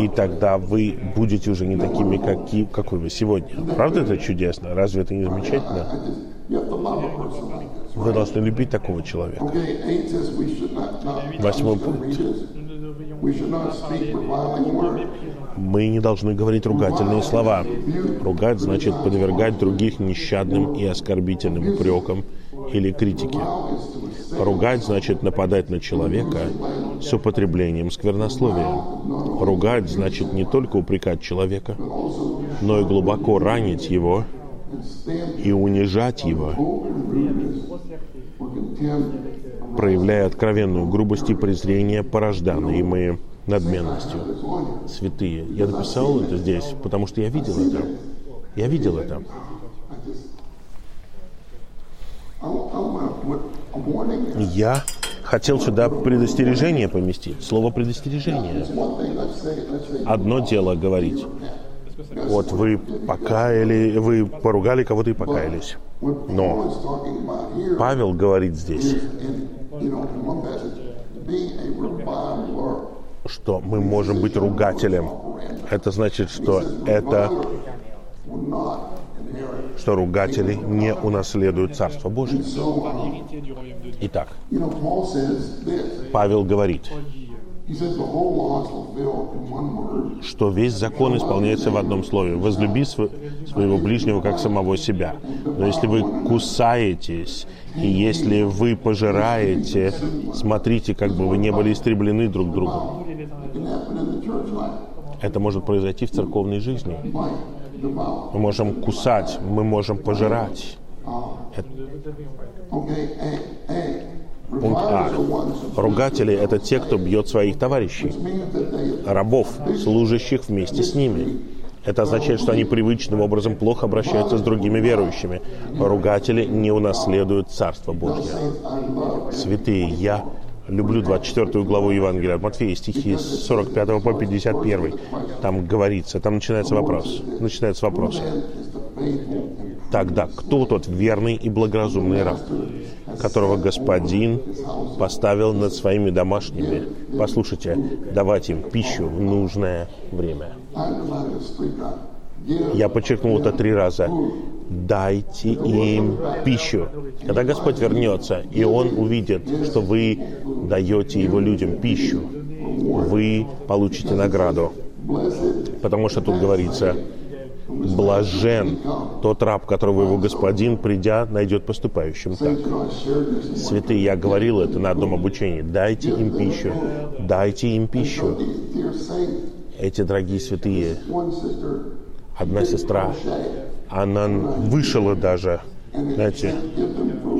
И тогда вы будете уже не такими, какие, какой вы сегодня. Правда это чудесно? Разве это не замечательно? Вы должны любить такого человека. Восьмой пункт. Мы не должны говорить ругательные слова. Ругать значит подвергать других нещадным и оскорбительным упрекам или критике. Ругать значит нападать на человека с употреблением сквернословия. Ругать значит не только упрекать человека, но и глубоко ранить его и унижать его, проявляя откровенную грубость и презрение, порождаемые надменностью. Святые, я написал это здесь, потому что я видел это. Я видел это. Я хотел сюда предостережение поместить. Слово предостережение. Одно дело говорить. Вот вы покаяли, вы поругали кого-то и покаялись. Но Павел говорит здесь, что мы можем быть ругателем. Это значит, что это. Что ругатели не унаследуют Царство Божие. Итак. Павел говорит, что весь закон исполняется в одном слове. «Возлюби св- своего ближнего, как самого себя». Но если вы кусаетесь, и если вы пожираете, смотрите, как бы вы не были истреблены друг другом. Это может произойти в церковной жизни. Мы можем кусать, мы можем пожирать. A, A. Пункт А. Ругатели – это те, кто бьет своих товарищей, рабов, служащих вместе с ними. Это означает, что они привычным образом плохо обращаются с другими верующими. Ругатели не унаследуют Царство Божье. Святые, я люблю 24 главу Евангелия от Матфея, стихи с 45 по 51. Там говорится, там начинается вопрос. Начинается вопрос. Тогда кто тот верный и благоразумный раб, которого господин поставил над своими домашними? Послушайте, давать им пищу в нужное время. Я подчеркнул это три раза. Дайте им пищу. Когда Господь вернется, и Он увидит, что вы даете Его людям пищу, вы получите награду. Потому что тут говорится, блажен тот раб, которого его господин, придя, найдет поступающим так. Святые, я говорил это на одном обучении. Дайте им пищу. Дайте им пищу. Эти дорогие святые, одна сестра, она вышла даже, знаете,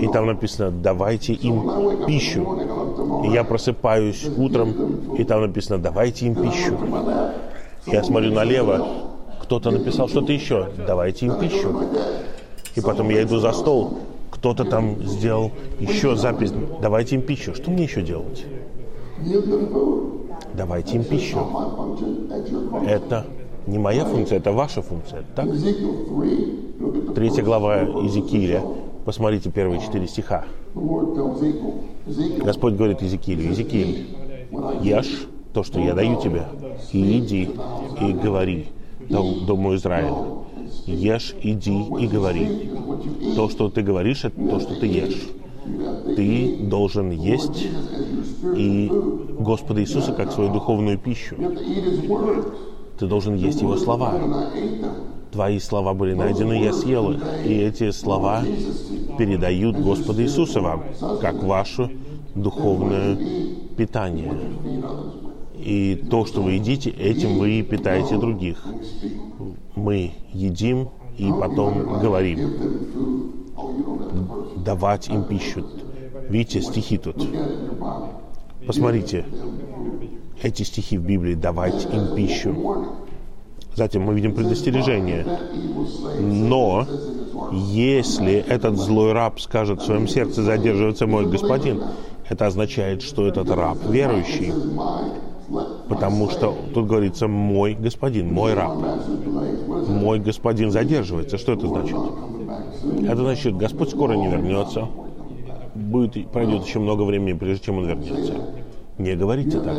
и там написано, давайте им пищу. И я просыпаюсь утром, и там написано, давайте им пищу. Я смотрю налево, кто-то написал что-то еще, давайте им пищу. И потом я иду за стол, кто-то там сделал еще запись, давайте им пищу. Что мне еще делать? Давайте им пищу. Это не моя функция, это ваша функция. Так? Ezekiel 3, look at the, Третья глава Иезекииля. Посмотрите первые четыре стиха. Господь говорит Иезекиилю, Иезекииль, ешь то, что я даю тебе, и иди и говори дом- Дому Израиля. Ешь, иди и говори. То, что ты говоришь, это то, что ты ешь. Ты должен есть и Господа Иисуса как свою духовную пищу. Ты должен есть Его слова. Твои слова были найдены, я съел их. И эти слова передают Господа Иисуса вам, как ваше духовное питание. И то, что вы едите, этим вы питаете других. Мы едим и потом говорим. Давать им пищу. Видите, стихи тут. Посмотрите. Эти стихи в Библии «давать им пищу». Затем мы видим предостережение. Но если этот злой раб скажет в своем сердце задерживаться мой господин, это означает, что этот раб верующий. Потому что тут говорится мой господин, мой раб. Мой господин задерживается. Что это значит? Это значит, Господь скоро не вернется. Будет, пройдет еще много времени, прежде чем Он вернется. Не говорите так.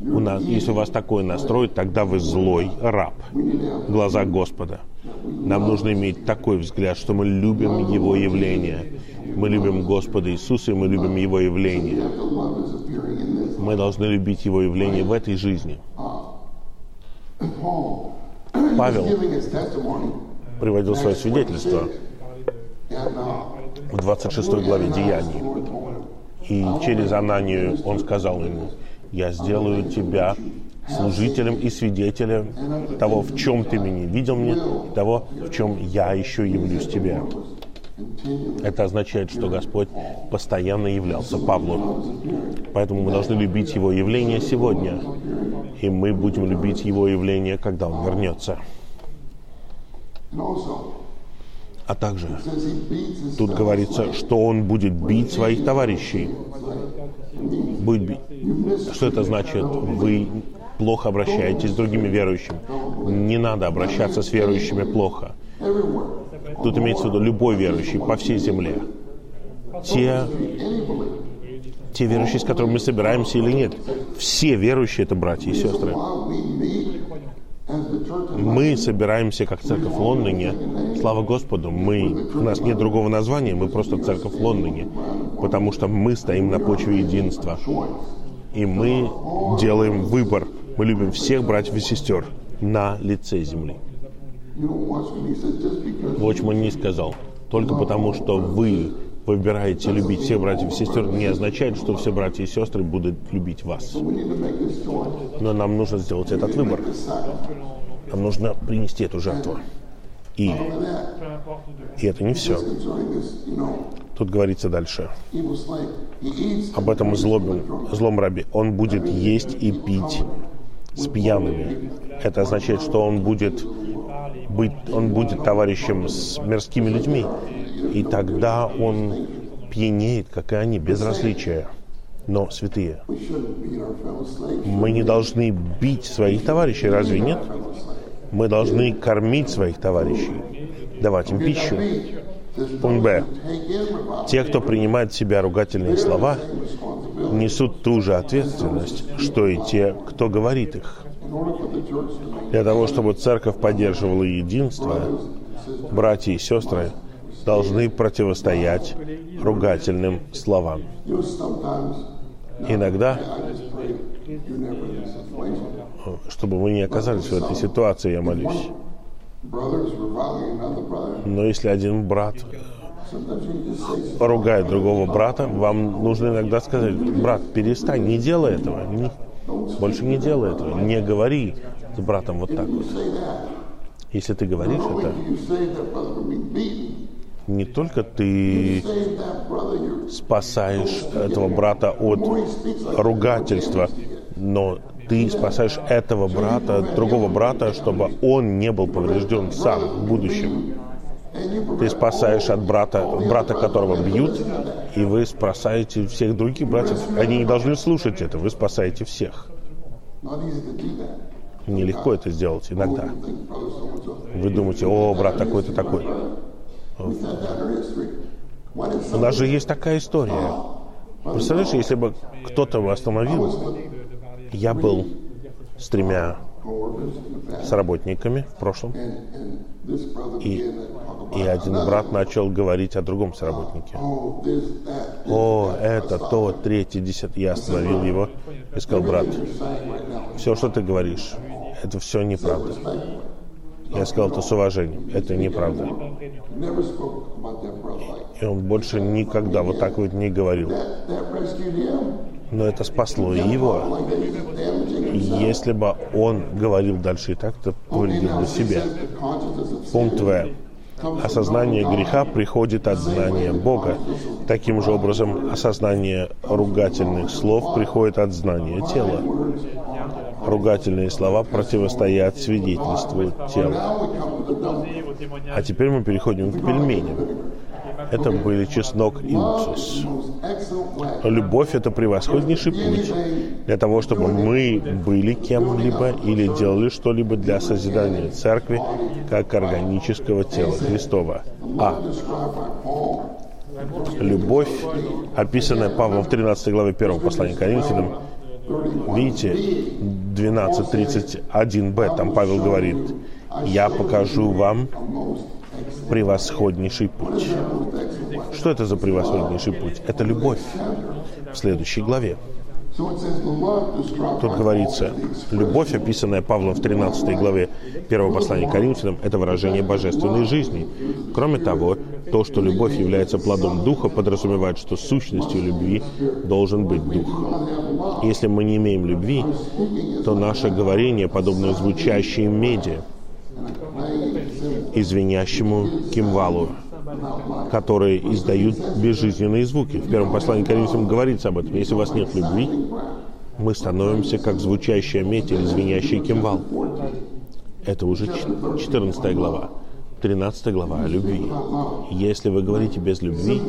У нас, если у вас такой настрой, тогда вы злой раб в глазах Господа. Нам нужно иметь такой взгляд, что мы любим Его явление. Мы любим Господа Иисуса, и мы любим Его явление. Мы должны любить Его явление в этой жизни. Павел приводил свое свидетельство в 26 главе Деяний. И через Ананию он сказал ему, «Я сделаю тебя служителем и свидетелем того, в чем ты меня видел мне, того, в чем я еще явлюсь тебе». Это означает, что Господь постоянно являлся Павлу. Поэтому мы должны любить Его явление сегодня. И мы будем любить Его явление, когда Он вернется. А также тут говорится, что Он будет бить своих товарищей. Будет бить. Что это значит? Вы плохо обращаетесь с другими верующими. Не надо обращаться с верующими плохо. Тут имеется в виду любой верующий по всей земле. Те, те верующие, с которыми мы собираемся или нет. Все верующие — это братья и сестры. Мы собираемся как церковь в Лондоне. Слава Господу, мы, у нас нет другого названия, мы просто церковь в Лондоне. Потому что мы стоим на почве единства. И мы делаем выбор. Мы любим всех братьев и сестер на лице земли. Watchman не сказал. Только потому, что вы выбираете любить всех братьев и сестер, не означает, что все братья и сестры будут любить вас. Но нам нужно сделать этот выбор. Нам нужно принести эту жертву. И, и это не все. Тут говорится дальше об этом злобном, злом рабе. Он будет есть и пить с пьяными. Это означает, что он будет быть, он будет товарищем с мирскими людьми. И тогда он пьянеет, как и они, без различия. Но, святые, мы не должны бить своих товарищей, разве нет? Мы должны кормить своих товарищей, давать им пищу. Пункт Б. Те, кто принимает в себя ругательные слова, несут ту же ответственность, что и те, кто говорит их. Для того, чтобы церковь поддерживала единство, братья и сестры должны противостоять ругательным словам. Иногда, чтобы мы не оказались в этой ситуации, я молюсь. Но если один брат поругает другого брата, вам нужно иногда сказать, брат, перестань, не делай этого, не- больше не делай этого, не говори с братом вот так вот. Если ты говоришь это, не только ты спасаешь этого брата от ругательства, но ты спасаешь этого брата, другого брата, чтобы он не был поврежден сам в будущем. Ты спасаешь от брата, брата, которого бьют, и вы спасаете всех других братьев. Они не должны слушать это, вы спасаете всех. Нелегко это сделать иногда. Вы думаете, о, брат такой-то такой. У нас же есть такая история. Представляешь, если бы кто-то его остановил, я был с тремя past, сработниками в прошлом, и, и один брат начал говорить о другом сработнике. О, это, то, третье, десятое. Я остановил его и сказал, брат, все, что ты говоришь, это все неправда. Я сказал это с уважением. Это неправда. И он больше никогда вот так вот не говорил. Но это спасло и его. Если бы он говорил дальше и так, то повредил бы sin Пункт В. Осознание греха приходит от знания Бога. Таким же образом, осознание ругательных слов приходит от знания тела. Ругательные слова противостоят свидетельству тела. А теперь мы переходим к пельменям. Это были чеснок и уксус. Любовь – это превосходнейший путь для того, чтобы мы были кем-либо или делали что-либо для созидания церкви как органического тела Христова. А. Любовь, описанная Павлом в 13 главе 1 послания к Коринфянам, видите, 12.31b, там Павел говорит, «Я покажу вам превосходнейший путь». Что это за превосходнейший путь? Это любовь. В следующей главе. Тут говорится, любовь, описанная Павлом в 13 главе 1 послания Коринфянам, это выражение божественной жизни. Кроме того, то, что любовь является плодом Духа, подразумевает, что сущностью любви должен быть Дух. Если мы не имеем любви, то наше говорение подобно звучащей меди и звенящему кимвалу которые издают безжизненные звуки. В первом послании Коринфянам говорится об этом. Если у вас нет любви, мы становимся как звучащая медь или звенящий кимвал. Это уже 14 глава. 13 глава о любви. Если вы говорите без любви,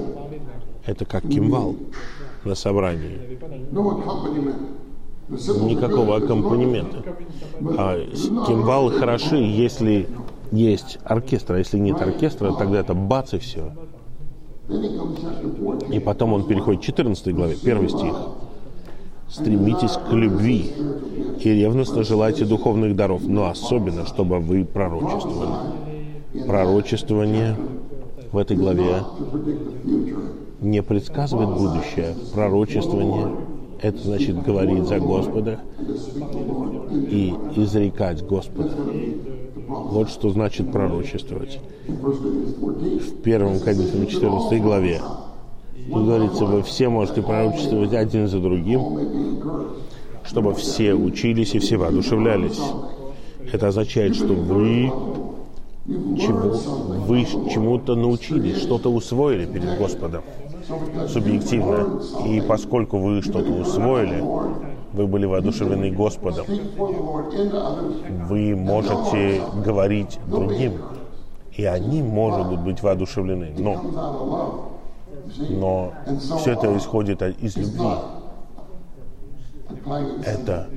это как кимвал на собрании. Никакого аккомпанемента. А кимвалы хороши, если есть оркестр, а если нет оркестра, тогда это бац и все. И потом он переходит к 14 главе, первый стих. «Стремитесь к любви и ревностно желайте духовных даров, но особенно, чтобы вы пророчествовали». Пророчествование в этой главе не предсказывает будущее. Пророчествование – это значит говорить за Господа и изрекать Господа. Вот что значит пророчествовать. В первом Коринфянам 14 главе говорится, вы все можете пророчествовать один за другим, чтобы все учились и все воодушевлялись. Это означает, что вы чему, вы чему-то научились, что-то усвоили перед Господом субъективно. И поскольку вы что-то усвоили, вы были воодушевлены Господом. Вы можете говорить другим, и они могут быть воодушевлены. Но, но все это исходит из любви. Это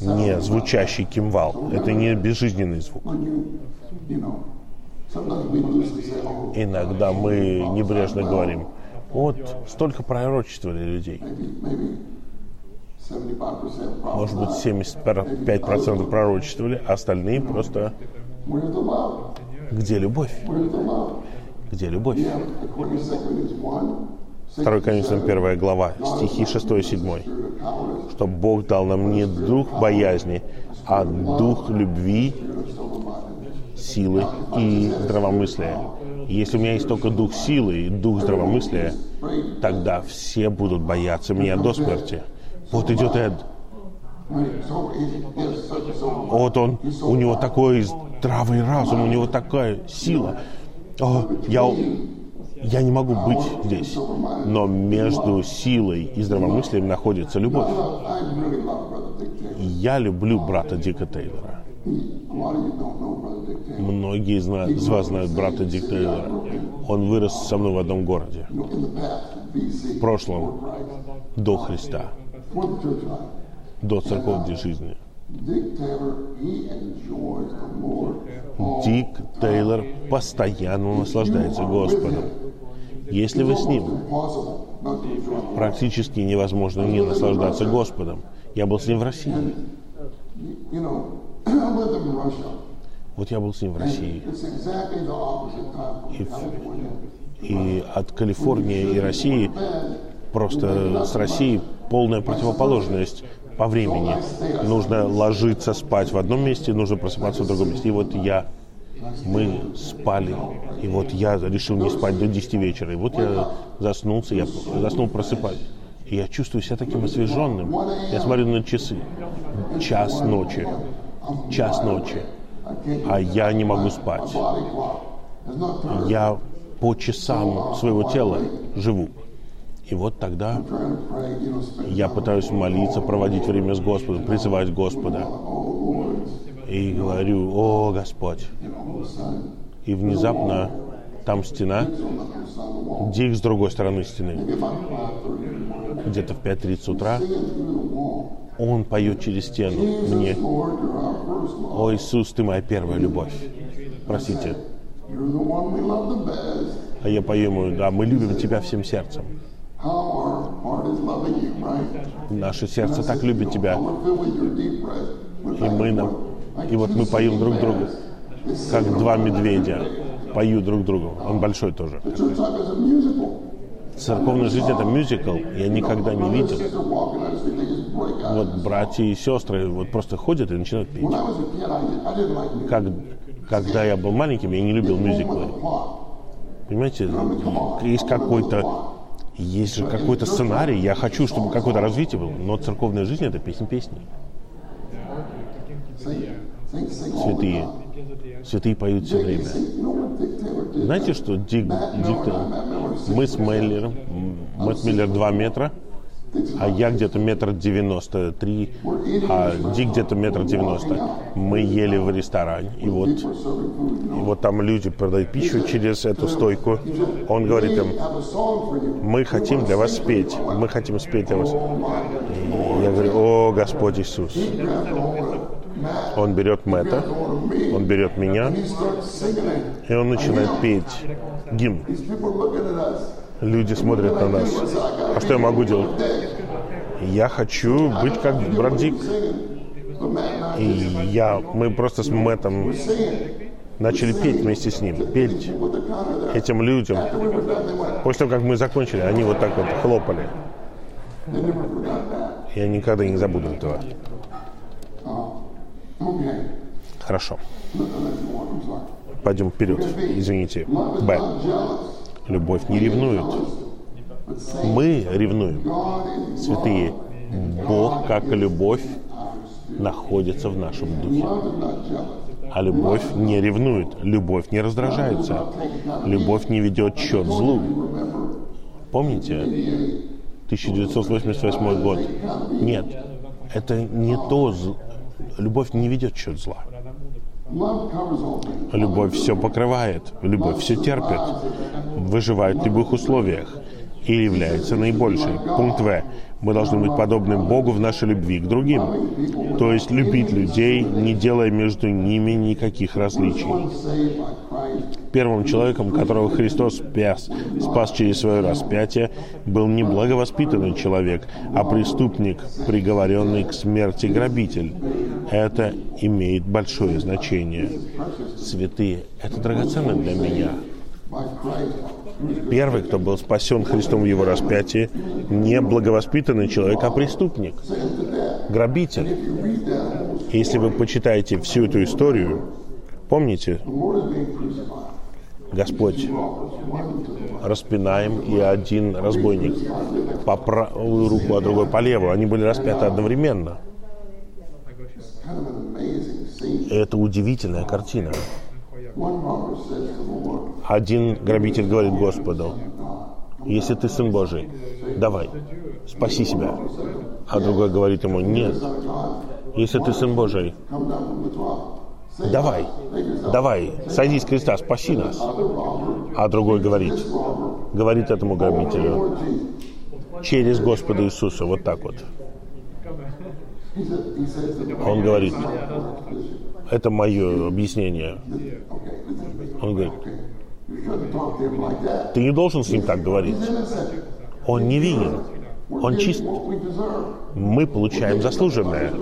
не звучащий кимвал, это не безжизненный звук. Иногда мы небрежно говорим, вот столько пророчествовали людей. Может быть, 75% пророчествовали, а остальные просто... Где любовь? Где любовь? 2 Коринфянам 1 глава, стихи 6 и 7. Что Бог дал нам не дух боязни, а дух любви, силы и здравомыслия. Если у меня есть только дух силы и дух здравомыслия, тогда все будут бояться меня до смерти. Вот идет Эд. Вот он, у него такой здравый разум, у него такая сила. О, я, я не могу быть здесь. Но между силой и здравомыслием находится любовь. Я люблю брата Дика Тейлора. Многие из, нас, из вас знают брата Дика Тейлора. Он вырос со мной в одном городе. В прошлом, до Христа до церковной жизни. Дик Тейлор постоянно наслаждается Господом. Если вы с ним, практически невозможно не наслаждаться Господом. Я был с ним в России. Вот я был с ним в России. И, и от Калифорнии и России просто с Россией полная противоположность по времени. Нужно ложиться спать в одном месте, нужно просыпаться в другом месте. И вот я, мы спали, и вот я решил не спать до 10 вечера. И вот я заснулся, я заснул, просыпаюсь. И я чувствую себя таким освеженным. Я смотрю на часы. Час ночи. Час ночи. А я не могу спать. Я по часам своего тела живу. И вот тогда я пытаюсь молиться, проводить время с Господом, призывать Господа. И говорю, о Господь. И внезапно там стена, Дик с другой стороны стены. Где-то в 5.30 утра он поет через стену мне. О Иисус, ты моя первая любовь. Простите. А я пою ему, да, мы любим тебя всем сердцем. Наше сердце так любит тебя. И мы нам, и вот мы поем друг другу, как два медведя поют друг другу. Он большой тоже. церковная жизнь это мюзикл, я никогда не видел. Вот братья и сестры вот просто ходят и начинают петь. Как, когда я был маленьким, я не любил мюзиклы. Понимаете, есть какой-то есть же какой-то сценарий, я хочу, чтобы какое-то развитие было, но церковная жизнь это песня песней. Святые. Святые поют все время. Знаете, что Дик, Дик мы с Меллером, Мэтт Миллер 2 метра, а я где-то метр девяносто три, а Дик где-то метр девяносто. Мы ели в ресторане, и вот, и вот там люди продают пищу через эту стойку. Он говорит им, мы хотим для вас спеть, мы хотим спеть для вас. И я говорю, о, Господь Иисус. Он берет Мэтта, он берет меня, и он начинает петь гимн. Люди смотрят на нас. А что я могу делать? Я хочу быть как брат. И я, мы просто с Мэттом начали петь вместе с ним, петь этим людям. После того, как мы закончили, они вот так вот хлопали. Я никогда не забуду этого. Хорошо. Пойдем вперед. Извините. Б. Любовь не ревнует. Мы ревнуем. Святые, Бог, как и любовь, находится в нашем духе. А любовь не ревнует, любовь не раздражается, любовь не ведет счет злу. Помните? 1988 год. Нет, это не то. Любовь не ведет счет зла. Любовь все покрывает, любовь все терпит, выживает в любых условиях и является наибольшей. Пункт В. Мы должны быть подобны Богу в нашей любви к другим. То есть любить людей, не делая между ними никаких различий. Первым человеком, которого Христос спас, спас через свое распятие, был не благовоспитанный человек, а преступник, приговоренный к смерти грабитель. Это имеет большое значение. Святые, это драгоценно для меня. Первый, кто был спасен Христом в его распятии, не благовоспитанный человек, а преступник, грабитель. Если вы почитаете всю эту историю, помните, Господь распинаем, и один разбойник по правую руку, а другой по левую. Они были распяты одновременно. Это удивительная картина. Один грабитель говорит Господу, если ты Сын Божий, давай, спаси себя. А другой говорит ему, нет, если ты Сын Божий, давай, давай, сойди с креста, спаси нас. А другой говорит, говорит этому грабителю, через Господа Иисуса, вот так вот. Он говорит, это мое объяснение. Он говорит, ты не должен с ним так говорить. Он невинен. Он чист. Мы получаем заслуженное.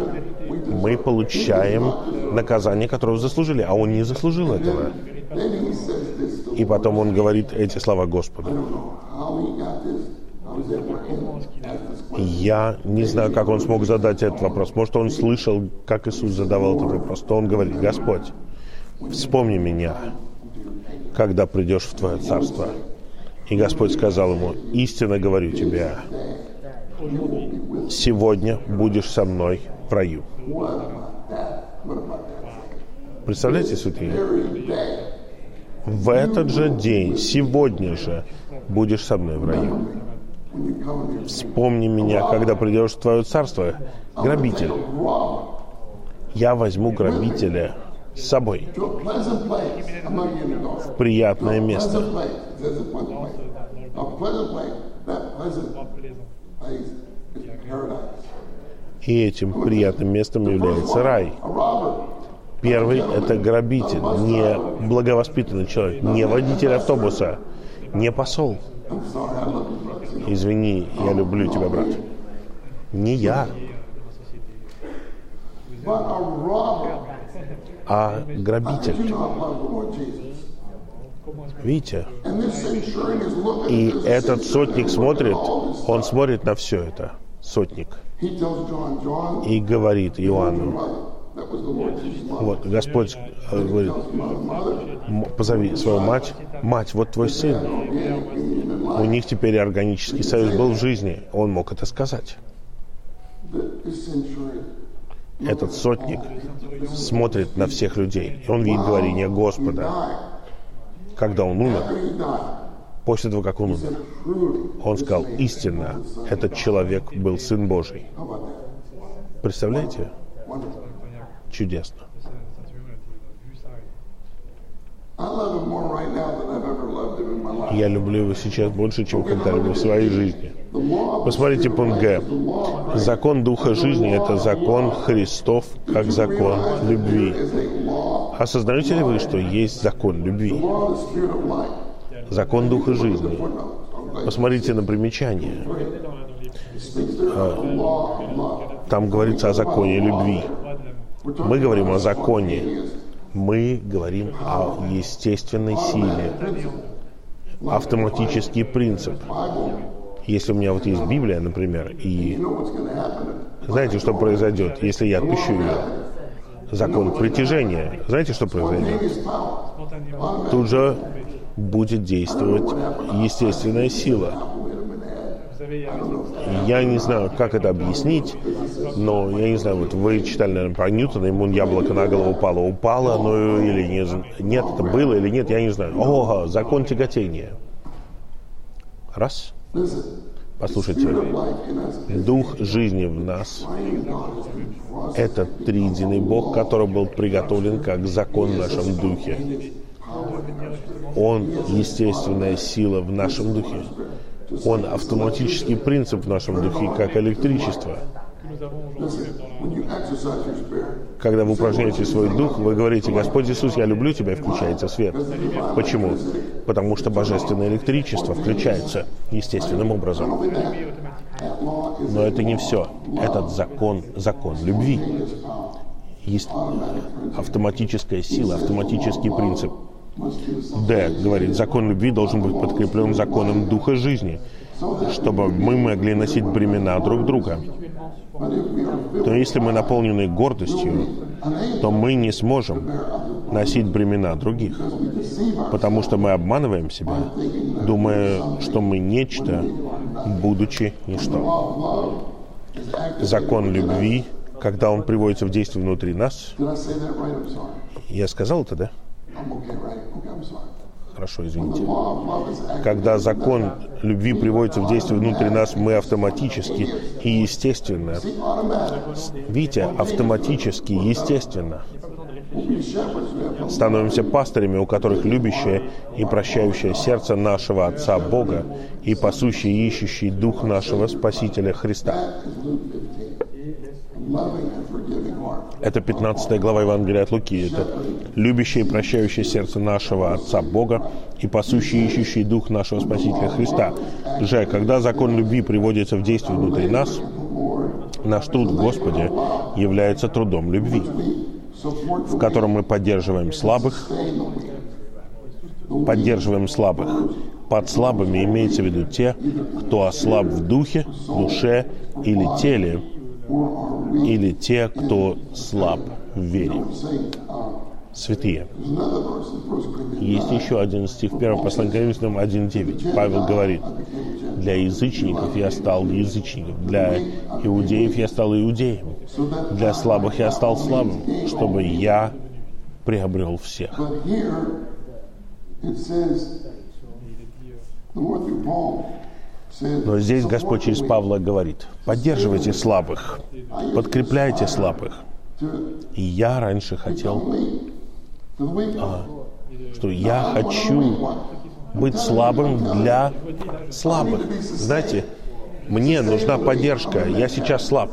Мы получаем наказание, которое заслужили, а он не заслужил этого. И потом он говорит эти слова Господу. Я не знаю, как он смог задать этот вопрос. Может, он слышал, как Иисус задавал этот вопрос. То он говорит, Господь, вспомни меня, когда придешь в Твое Царство. И Господь сказал ему, истинно говорю тебе, сегодня будешь со мной в раю. Представляете, святые? В этот же день, сегодня же, будешь со мной в раю. Вспомни меня, когда придешь в твое царство, грабитель. Я возьму грабителя с собой в приятное место. И этим приятным местом является рай. Первый – это грабитель, не благовоспитанный человек, не водитель автобуса, не посол – Извини, я люблю тебя, брат. Не я, а грабитель. Видите? И этот сотник смотрит, он смотрит на все это, сотник, и говорит Иоанну, вот Господь э, говорит, «М- позови свою мать, мать, вот твой сын. У них теперь органический союз был в жизни, он мог это сказать. Этот сотник смотрит на всех людей, и он видит говорение Господа. Когда он умер, после того, как он умер, он сказал, истинно, этот человек был Сын Божий. Представляете? Чудесно. Я люблю его сейчас больше, чем когда-либо в своей жизни. Посмотрите пункт Г. Закон Духа жизни – это закон Христов, как закон любви. Осознаете ли вы, что есть закон любви? Закон Духа жизни. Посмотрите на примечание. Там говорится о законе любви. Мы говорим о законе. Мы говорим о естественной силе. Автоматический принцип. Если у меня вот есть Библия, например, и знаете, что произойдет, если я отпущу ее? Закон притяжения. Знаете, что произойдет? Тут же будет действовать естественная сила. Я не знаю, как это объяснить, но я не знаю, вот вы читали, наверное, про Ньютона, ему яблоко на голову упало. Упало, но или не, нет, это было или нет, я не знаю. Ого, закон тяготения. Раз. Послушайте, дух жизни в нас это триединый Бог, который был приготовлен как закон в нашем духе. Он – естественная сила в нашем духе. Он – автоматический принцип в нашем духе, как электричество. Когда вы упражняете свой дух, вы говорите, Господь Иисус, я люблю Тебя, и включается свет. Почему? Потому что божественное электричество включается естественным образом. Но это не все. Этот закон – закон любви. Есть автоматическая сила, автоматический принцип. Д говорит, закон любви должен быть подкреплен законом духа жизни, чтобы мы могли носить бремена друг друга. То если мы наполнены гордостью, то мы не сможем носить бремена других, потому что мы обманываем себя, думая, что мы нечто, будучи ничто. Закон любви, когда он приводится в действие внутри нас, я сказал это, да? Хорошо, извините. Когда закон любви приводится в действие внутри нас, мы автоматически и естественно, видите, автоматически, естественно. We have становимся пастырями, у которых любящее и прощающее сердце нашего Отца Бога и пасущий и ищущий Дух нашего Спасителя Христа. Is Luke 15. Loving and forgiving heart. Это 15 глава Евангелия от Луки. Это любящее и прощающее сердце нашего Отца Бога и пасущий ищущий Дух нашего Спасителя Христа. Же, когда закон любви приводится в действие внутри нас, наш труд в Господе является трудом любви, в котором мы поддерживаем слабых, поддерживаем слабых. Под слабыми имеется в виду те, кто ослаб в духе, душе или теле, или те, кто слаб в вере. Святые. another verse in 1 Corinthians Есть еще один стих, 1 послание Коринфянам 1.9. Павел говорит, «Для язычников я стал язычником, для иудеев я стал иудеем, для слабых я стал слабым, чтобы я приобрел всех». Но здесь Господь через Павла говорит, «Поддерживайте слабых, подкрепляйте слабых». И я раньше хотел, weak что я хочу быть слабым для слабых. Знаете, мне нужна поддержка. Я сейчас слаб.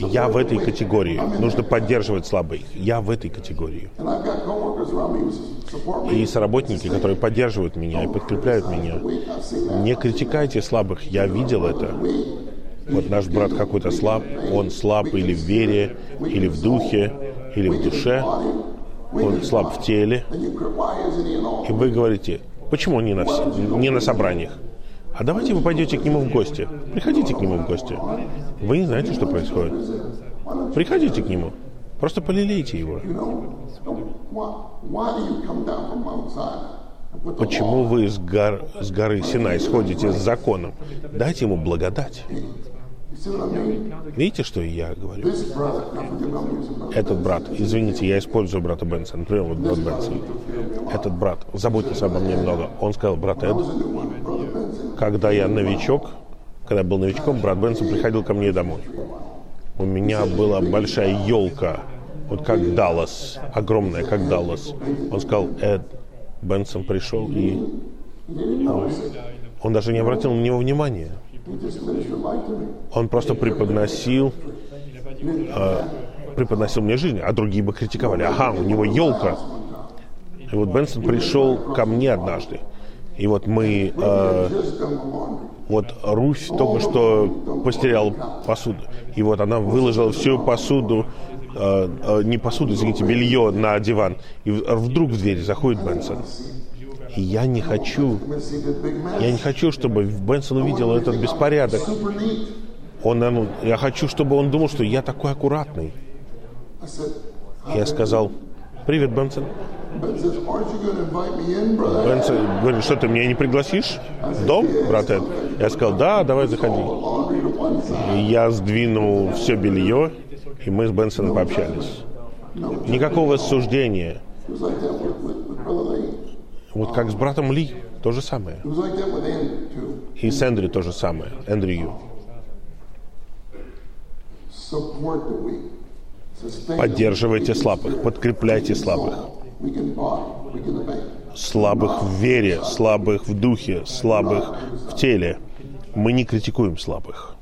Я в этой категории. Нужно поддерживать слабых. Я в этой категории. И соработники, которые поддерживают меня и подкрепляют меня. Не критикайте слабых. Я видел это. Вот наш брат какой-то слаб, он слаб или в вере, или в духе, или в душе. Он слаб в теле. И вы говорите, Почему не на, не на собраниях? А давайте вы пойдете к нему в гости. Приходите к нему в гости. Вы не знаете, что происходит. Приходите к нему. Просто полелейте его. Почему вы с, гор- с горы Синай сходите с законом? Дайте ему благодать. Видите, что я говорю? Этот брат, извините, я использую брата Бенсона, например, вот брат Бенсон. Этот брат, заботьтесь обо мне много. Он сказал, брат Эд, когда я новичок, когда был новичком, брат Бенсон приходил ко мне домой. У меня была большая елка, вот как Даллас, огромная, как Даллас. Он сказал, Эд, Бенсон пришел, и он даже не обратил на него внимания. Он просто преподносил, э, преподносил мне жизнь, а другие бы критиковали. Ага, у него елка. И вот Бенсон пришел ко мне однажды. И вот мы, э, вот Руфь только что постирала посуду. И вот она выложила всю посуду, э, э, не посуду, извините, белье на диван. И вдруг в дверь заходит Бенсон. И я не хочу, я не хочу, чтобы Бенсон увидел этот беспорядок. Он, я хочу, чтобы он думал, что я такой аккуратный. Я сказал, привет, Бенсон. Бенсон говорит, что ты меня не пригласишь в дом, брат Эд? Я сказал, да, давай заходи. И я сдвинул все белье, и мы с Бенсоном пообщались. Никакого суждения. Вот как с братом Ли, то же самое. И с Эндрю то же самое. Эндрю. Поддерживайте слабых, подкрепляйте слабых. Слабых в вере, слабых в духе, слабых в теле. Мы не критикуем слабых.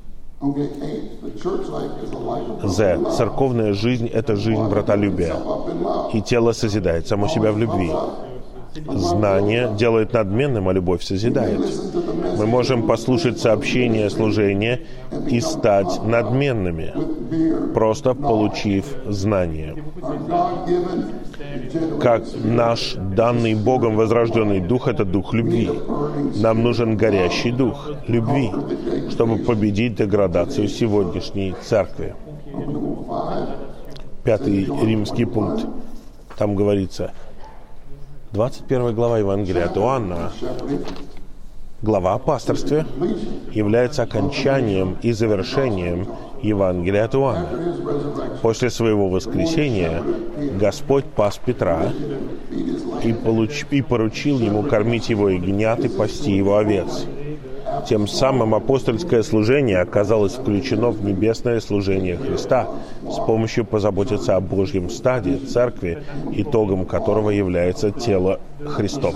З. Церковная жизнь – это жизнь братолюбия. И тело созидает само себя в любви. Знание делает надменным, а любовь созидает. Мы можем послушать сообщение служения и стать надменными, просто получив знание. Как наш данный Богом возрожденный дух – это дух любви. Нам нужен горящий дух любви, чтобы победить деградацию сегодняшней церкви. Пятый римский пункт. Там говорится, 21 глава Евангелия от Иоанна, глава о пасторстве, является окончанием и завершением Евангелия от Иоанна. После своего воскресения Господь пас Петра и, получ- и поручил ему кормить его ягнят и пасти его овец. Тем самым апостольское служение оказалось включено в небесное служение Христа с помощью позаботиться о Божьем стаде, церкви, итогом которого является тело this.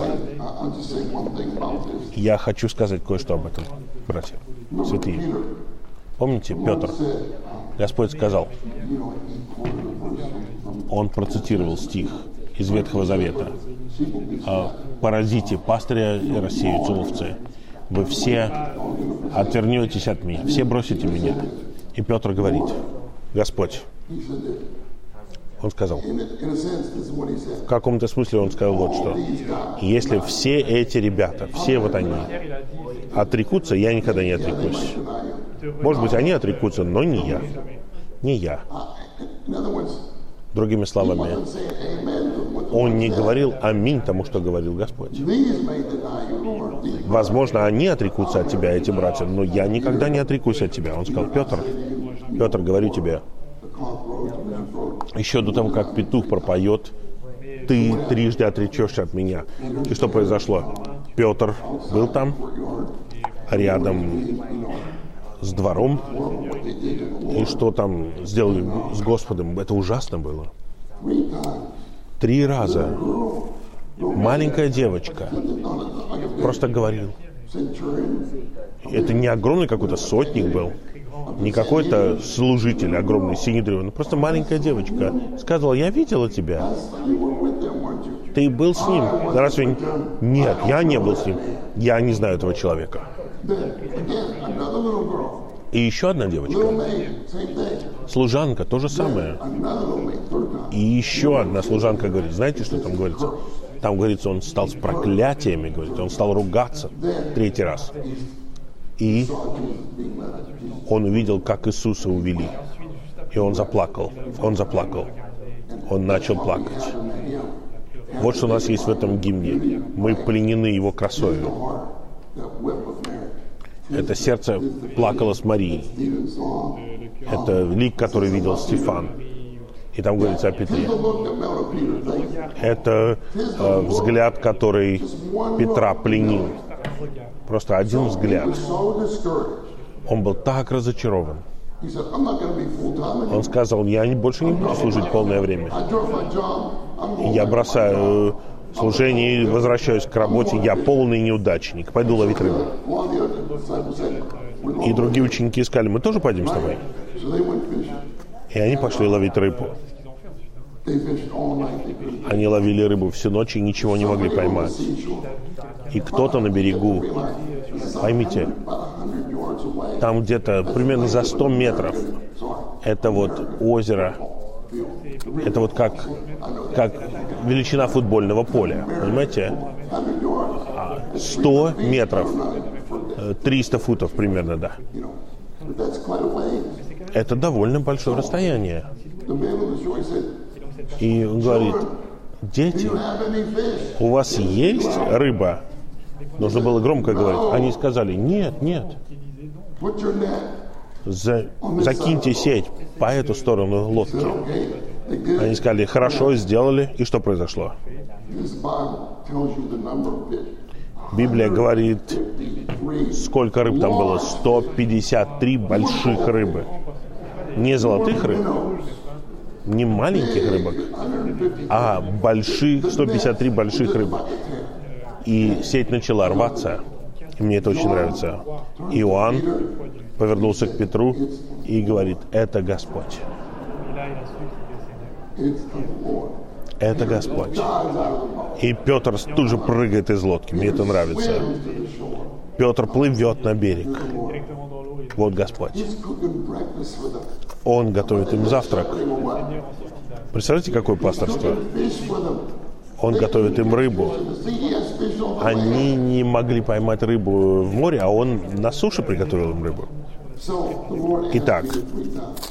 Я хочу сказать кое-что об этом, братья, святые. Помните, Петр, Господь сказал, он процитировал стих из Ветхого Завета. «А, «Поразите пастыря и рассеются овцы. Вы все отвернетесь от меня, все бросите меня». И Петр говорит, Господь, он сказал, в каком-то смысле он сказал вот что. Если все эти ребята, все вот они отрекутся, я никогда не отрекусь. Может быть, они отрекутся, но не я. Не я. Другими словами, он не говорил аминь тому, что говорил Господь. Возможно, они отрекутся от тебя, эти братья, но я никогда не отрекусь от тебя. Он сказал, Петр, Петр, говорю тебе, еще до того, как петух пропоет, ты трижды отречешься от меня. И что произошло? Петр был там, рядом с двором. И что там сделали с Господом? Это ужасно было. Три раза маленькая девочка просто говорил. Это не огромный какой-то сотник был, не какой-то служитель огромный, синедревый, просто маленькая девочка сказала, я видела тебя. Ты был с ним? Разве... Нет, я не был с ним. Я не знаю этого человека. И еще одна девочка, служанка, то же самое. И еще одна служанка говорит, знаете, что там говорится? Там говорится, он стал с проклятиями, говорит, он стал ругаться третий раз. И он увидел, как Иисуса увели. И он заплакал. Он заплакал. Он начал плакать. Вот что у нас есть в этом гимне. Мы пленены его красою. Это сердце плакало с Марией. Это лик, который видел Стефан. И там говорится о Петре. Это э, взгляд, который Петра пленил. Просто один взгляд. Он был так разочарован. Он сказал, я больше не буду служить полное время. Я бросаю служение и возвращаюсь к работе. Я полный неудачник. Пойду ловить рыбу. И другие ученики сказали, мы тоже пойдем с тобой. И они пошли ловить рыбу. Они ловили рыбу всю ночь и ничего не могли поймать. И кто-то на берегу, поймите, там где-то примерно за 100 метров, это вот озеро, это вот как, как величина футбольного поля, понимаете? 100 метров, 300 футов примерно, да. Это довольно большое расстояние. И он говорит, дети, у вас есть рыба? Нужно было громко говорить. Они сказали, нет, нет. За, закиньте сеть по эту сторону лодки. Они сказали, хорошо, сделали. И что произошло? Библия говорит, сколько рыб там было? 153 больших рыбы. Не золотых рыб, не маленьких рыбок, а больших, 153 больших рыбок. И сеть начала рваться. И мне это очень нравится. Иоанн повернулся к Петру и говорит, это Господь. Это Господь. И Петр тут же прыгает из лодки. Мне это нравится. Петр плывет на берег. Вот Господь. Он готовит им завтрак. Представляете, какое пасторство? Он готовит им рыбу. Они не могли поймать рыбу в море, а он на суше приготовил им рыбу. Итак,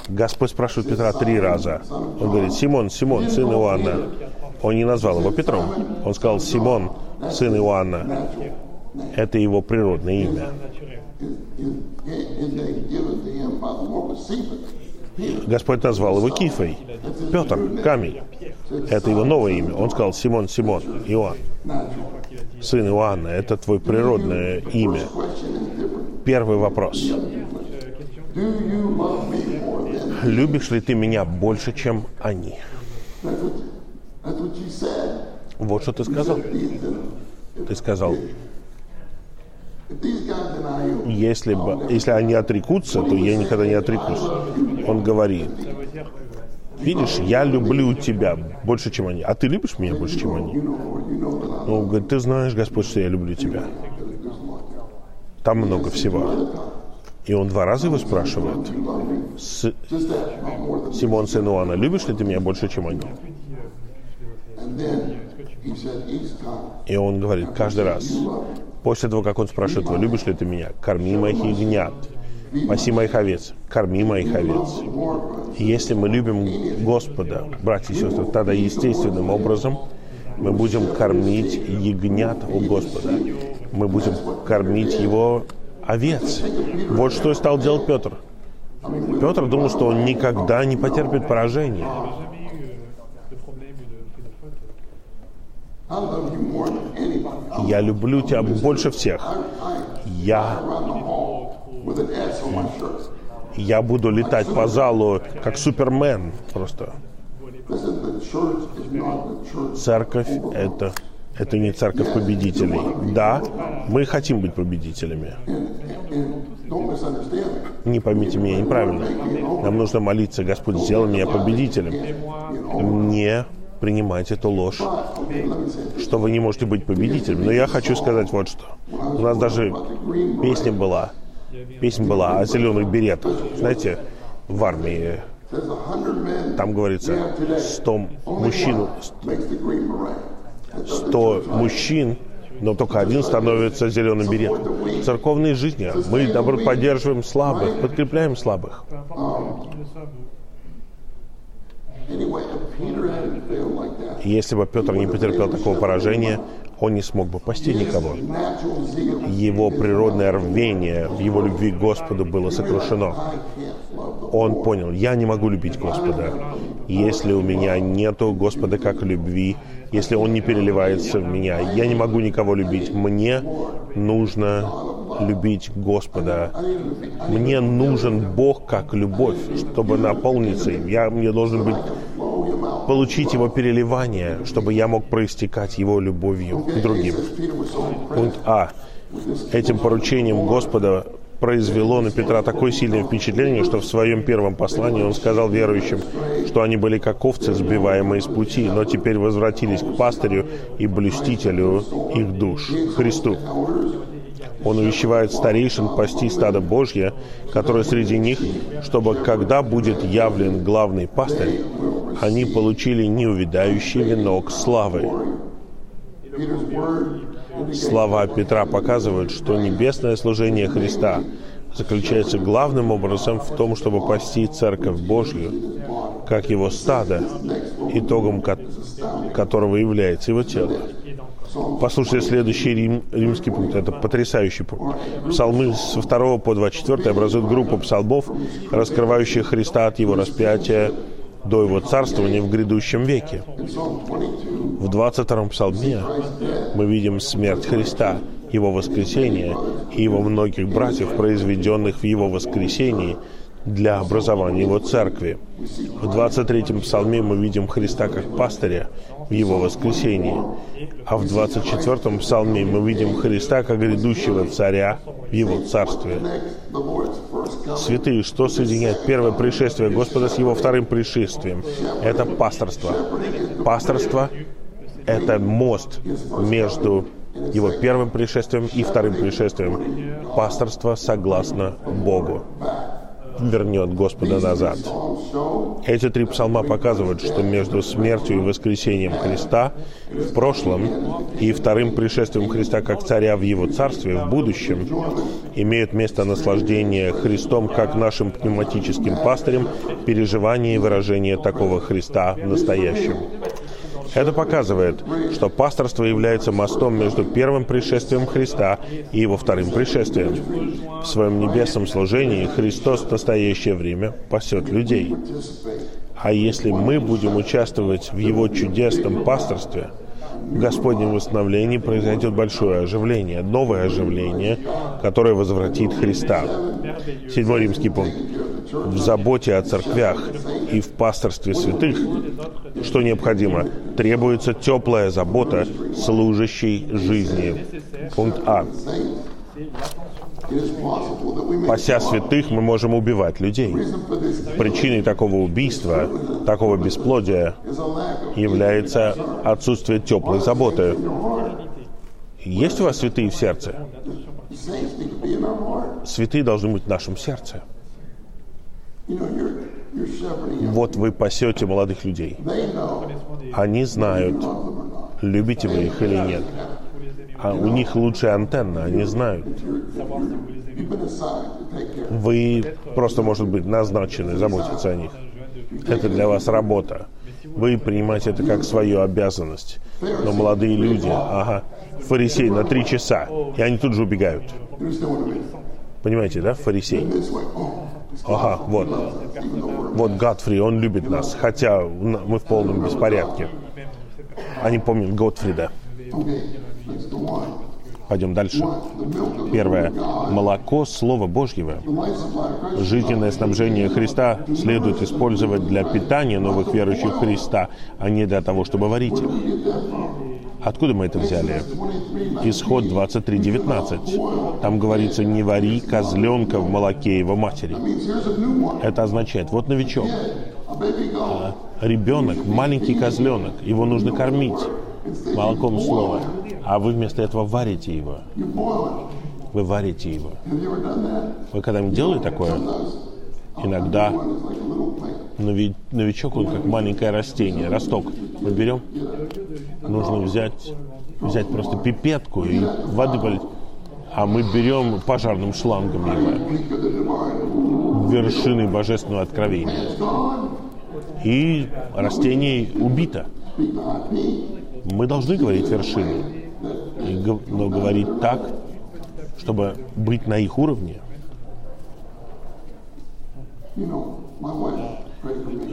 Господь спрашивает Петра три раза. Он говорит, Симон, Симон, сын Иоанна. Он не назвал его Петром. Он сказал, Симон, сын Иоанна. Это его природное имя. Господь назвал его Кифой. Петр, камень. Это его новое имя. Он сказал Симон, Симон, Иоанн. Сын Иоанна, это твое природное имя. Первый вопрос. Любишь ли ты меня больше, чем они? Вот что ты сказал. Ты сказал, если, бы, если они отрекутся, то я никогда не отрекусь. Он говорит, видишь, я люблю тебя больше, чем они. А ты любишь меня больше, чем они? Он говорит, ты знаешь, Господь, что я люблю тебя. Там много всего. И он два раза его спрашивает. С... Симон, сын Иоанна, любишь ли ты меня больше, чем они? И он говорит каждый раз, после того, как он спрашивает его, любишь ли ты меня, корми моих ягнят, паси моих овец, корми моих овец. И если мы любим Господа, братья и сестры, тогда естественным образом мы будем кормить ягнят у Господа. Мы будем кормить его овец. Вот что и стал делать Петр. Петр думал, что он никогда не потерпит поражения. Я люблю тебя больше всех. Я, я буду летать по залу, как Супермен просто. Церковь — это, это не церковь победителей. Да, мы хотим быть победителями. Не поймите меня неправильно. Нам нужно молиться, Господь, сделай меня победителем. Не принимайте эту ложь, что вы не можете быть победителем. Но я хочу сказать вот что. У нас даже песня была, песня была о зеленых беретах. Знаете, в армии там говорится, 100 мужчин, 100 мужчин, но только один становится зеленым беретом. В церковной жизни мы, наоборот, поддерживаем слабых, подкрепляем слабых. Если бы Петр не потерпел такого поражения, он не смог бы пасти никого. Его природное рвение в его любви к Господу было сокрушено. Он понял, я не могу любить Господа, если у меня нету Господа как любви, если Он не переливается в меня. Я не могу никого любить. Мне нужно любить Господа. Мне нужен Бог как любовь, чтобы наполниться им. Я, мне должен быть получить его переливание, чтобы я мог проистекать его любовью к другим. Пункт А. Этим поручением Господа произвело на Петра такое сильное впечатление, что в своем первом послании он сказал верующим, что они были как овцы, сбиваемые с пути, но теперь возвратились к пастырю и блюстителю их душ, Христу. Он увещевает старейшин пасти стадо Божье, которое среди них, чтобы когда будет явлен главный пастырь, они получили неувидающий венок славы. Слова Петра показывают, что небесное служение Христа заключается главным образом в том, чтобы пасти Церковь Божью, как его стадо, итогом которого является его тело. Послушайте следующий рим, римский пункт. Это потрясающий пункт. Псалмы с 2 по 24 образуют группу псалмов, раскрывающих Христа от его распятия до его царствования в грядущем веке. В 22-м псалме мы видим смерть Христа, его воскресение и его многих братьев, произведенных в его воскресении для образования его церкви. В 23-м псалме мы видим Христа как пастыря его воскресении, а в 24-м псалме мы видим Христа как грядущего царя в его царстве. Святые, что соединяет первое пришествие Господа с его вторым пришествием? Это пасторство. Пасторство — это мост между его первым пришествием и вторым пришествием. Пасторство согласно Богу вернет Господа назад. Эти три псалма показывают, что между смертью и воскресением Христа в прошлом и вторым пришествием Христа как царя в его царстве в будущем имеют место наслаждение Христом как нашим пневматическим пастырем, переживание и выражение такого Христа в настоящем. Это показывает, что пасторство является мостом между первым пришествием Христа и его вторым пришествием. В своем небесном служении Христос в настоящее время пасет людей. А если мы будем участвовать в его чудесном пасторстве, Господнем восстановлении произойдет большое оживление, новое оживление, которое возвратит Христа. Седьмой римский пункт. В заботе о церквях и в пасторстве святых, что необходимо, требуется теплая забота служащей жизни. Пункт А. Пася святых мы можем убивать людей. Причиной такого убийства, такого бесплодия является отсутствие теплой заботы. Есть у вас святые в сердце? Святые должны быть в нашем сердце. Вот вы пасете молодых людей. Они знают, любите вы их или нет. А у них лучшая антенна, они знают. Вы просто, может быть, назначены заботиться о них. Это для вас работа. Вы принимаете это как свою обязанность. Но молодые люди, ага, фарисей на три часа, и они тут же убегают. Понимаете, да, фарисей? Ага, вот. Вот Гатфри, он любит нас, хотя мы в полном беспорядке. Они помнят Готфрида. Пойдем дальше. Первое. Молоко Слова Божьего. Жизненное снабжение Христа следует использовать для питания новых верующих Христа, а не для того, чтобы варить их. Откуда мы это взяли? Исход 23.19. Там говорится, не вари козленка в молоке его матери. Это означает, вот новичок, ребенок, маленький козленок, его нужно кормить молоком слова, а вы вместо этого варите его. Вы варите его. Вы когда-нибудь делали такое? Иногда новичок, он как маленькое растение, росток. Мы берем, нужно взять, взять просто пипетку и воды полить. А мы берем пожарным шлангом его, вершины божественного откровения. И растение убито. Мы должны говорить вершины, но говорить так, чтобы быть на их уровне.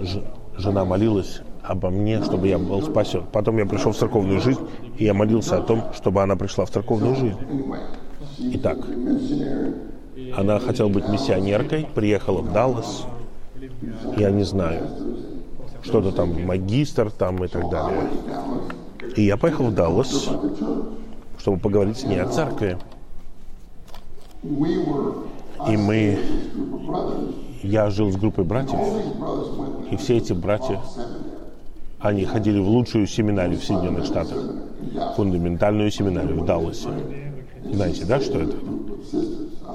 Ж- жена молилась обо мне, чтобы я был спасен. Потом я пришел в церковную жизнь, и я молился о том, чтобы она пришла в церковную жизнь. Итак, она хотела быть миссионеркой, приехала в Даллас, я не знаю, что-то там, магистр там и так далее. И я поехал в Даллас, чтобы поговорить с ней о церкви. И мы, я жил с группой братьев, и все эти братья, они ходили в лучшую семинарию в Соединенных Штатах, фундаментальную семинарию в Далласе. Знаете, да, что это?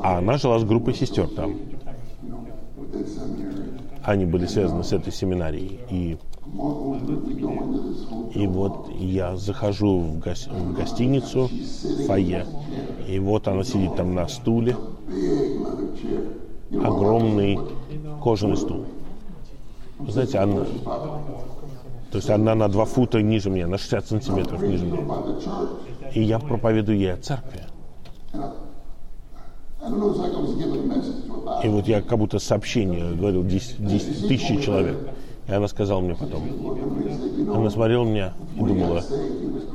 А она жила с группой сестер там. Они были связаны с этой семинарией. И, И вот я захожу в, гос- в гостиницу, в фойе, и вот она сидит там на стуле, огромный кожаный стул. Вы знаете, она, то есть она на два фута ниже меня, на 60 сантиметров ниже меня. И я проповедую ей о церкви. И вот я как будто сообщение говорил 10, 10 тысячи человек. И она сказала мне потом. Она смотрела меня и думала,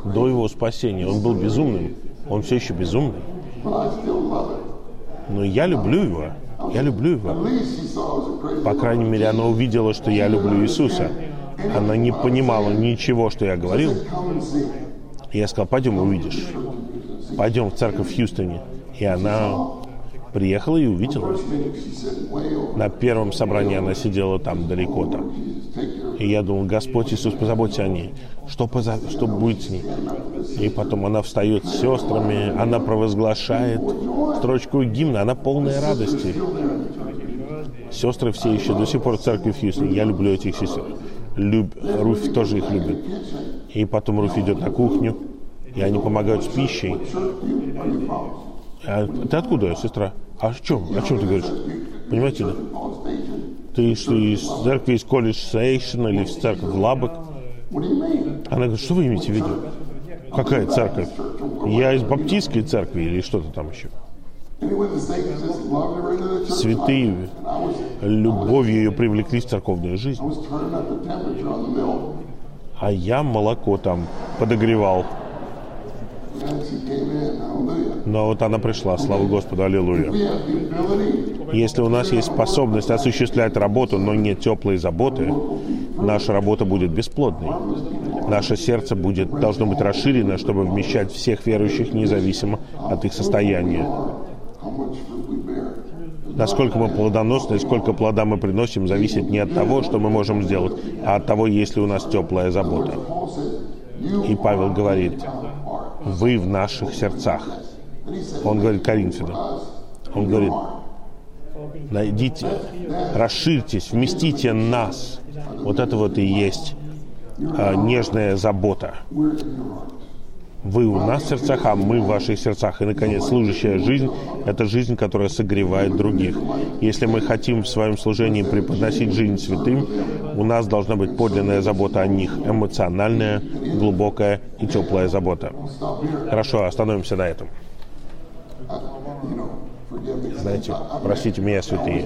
до его спасения он был безумным, он все еще безумный. Но я люблю его. Я люблю его. По крайней мере, она увидела, что я люблю Иисуса. Она не понимала ничего, что я говорил. И я сказал, пойдем увидишь. Пойдем в церковь в Хьюстоне. И она приехала и увидела. На первом собрании она сидела там далеко там. Jesus, take care of И я думал, Господь Иисус, позаботься о ней. Что, поза- что будет с ней? И потом она встает с сестрами, она провозглашает строчку гимна, она полная радости. Сестры все еще до сих пор в церкви в Хьюстоне. Я люблю этих сестер. Люб... Руфь тоже их любит. И потом Руфь идет на кухню, и они помогают с пищей. А ты откуда, сестра? А о чем? О чем ты говоришь? Понимаете, да? Ты что, из церкви, из колледж Сейшн или из церкви Лабок? Она говорит, что вы имеете в виду? Какая церковь? Я из баптистской церкви или что-то там еще. Святые любовью ее привлекли в церковную жизнь. А я молоко там подогревал. Но вот она пришла, слава Господу, аллилуйя. Если у нас есть способность осуществлять работу, но нет теплой заботы, наша работа будет бесплодной. Наше сердце будет, должно быть расширено, чтобы вмещать всех верующих независимо от их состояния. Насколько мы плодоносны и сколько плода мы приносим, зависит не от того, что мы можем сделать, а от того, есть ли у нас теплая забота. И Павел говорит. Вы в наших сердцах. Он говорит Коринфянам. Он говорит, найдите, расширьтесь, вместите нас. Вот это вот и есть а, нежная забота. Вы у нас в сердцах, а мы в ваших сердцах. И, наконец, служащая жизнь – это жизнь, которая согревает других. Если мы хотим в своем служении преподносить жизнь святым, у нас должна быть подлинная забота о них, эмоциональная, глубокая и теплая забота. Хорошо, остановимся на этом. Знаете, простите меня, святые.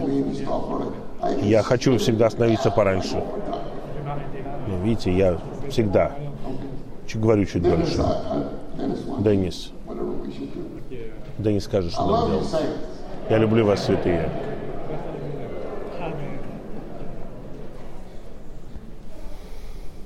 Я хочу всегда остановиться пораньше. Но видите, я всегда чуть говорю чуть дольше. Do. Деннис скажет, что you, делать. Я люблю вас, святые.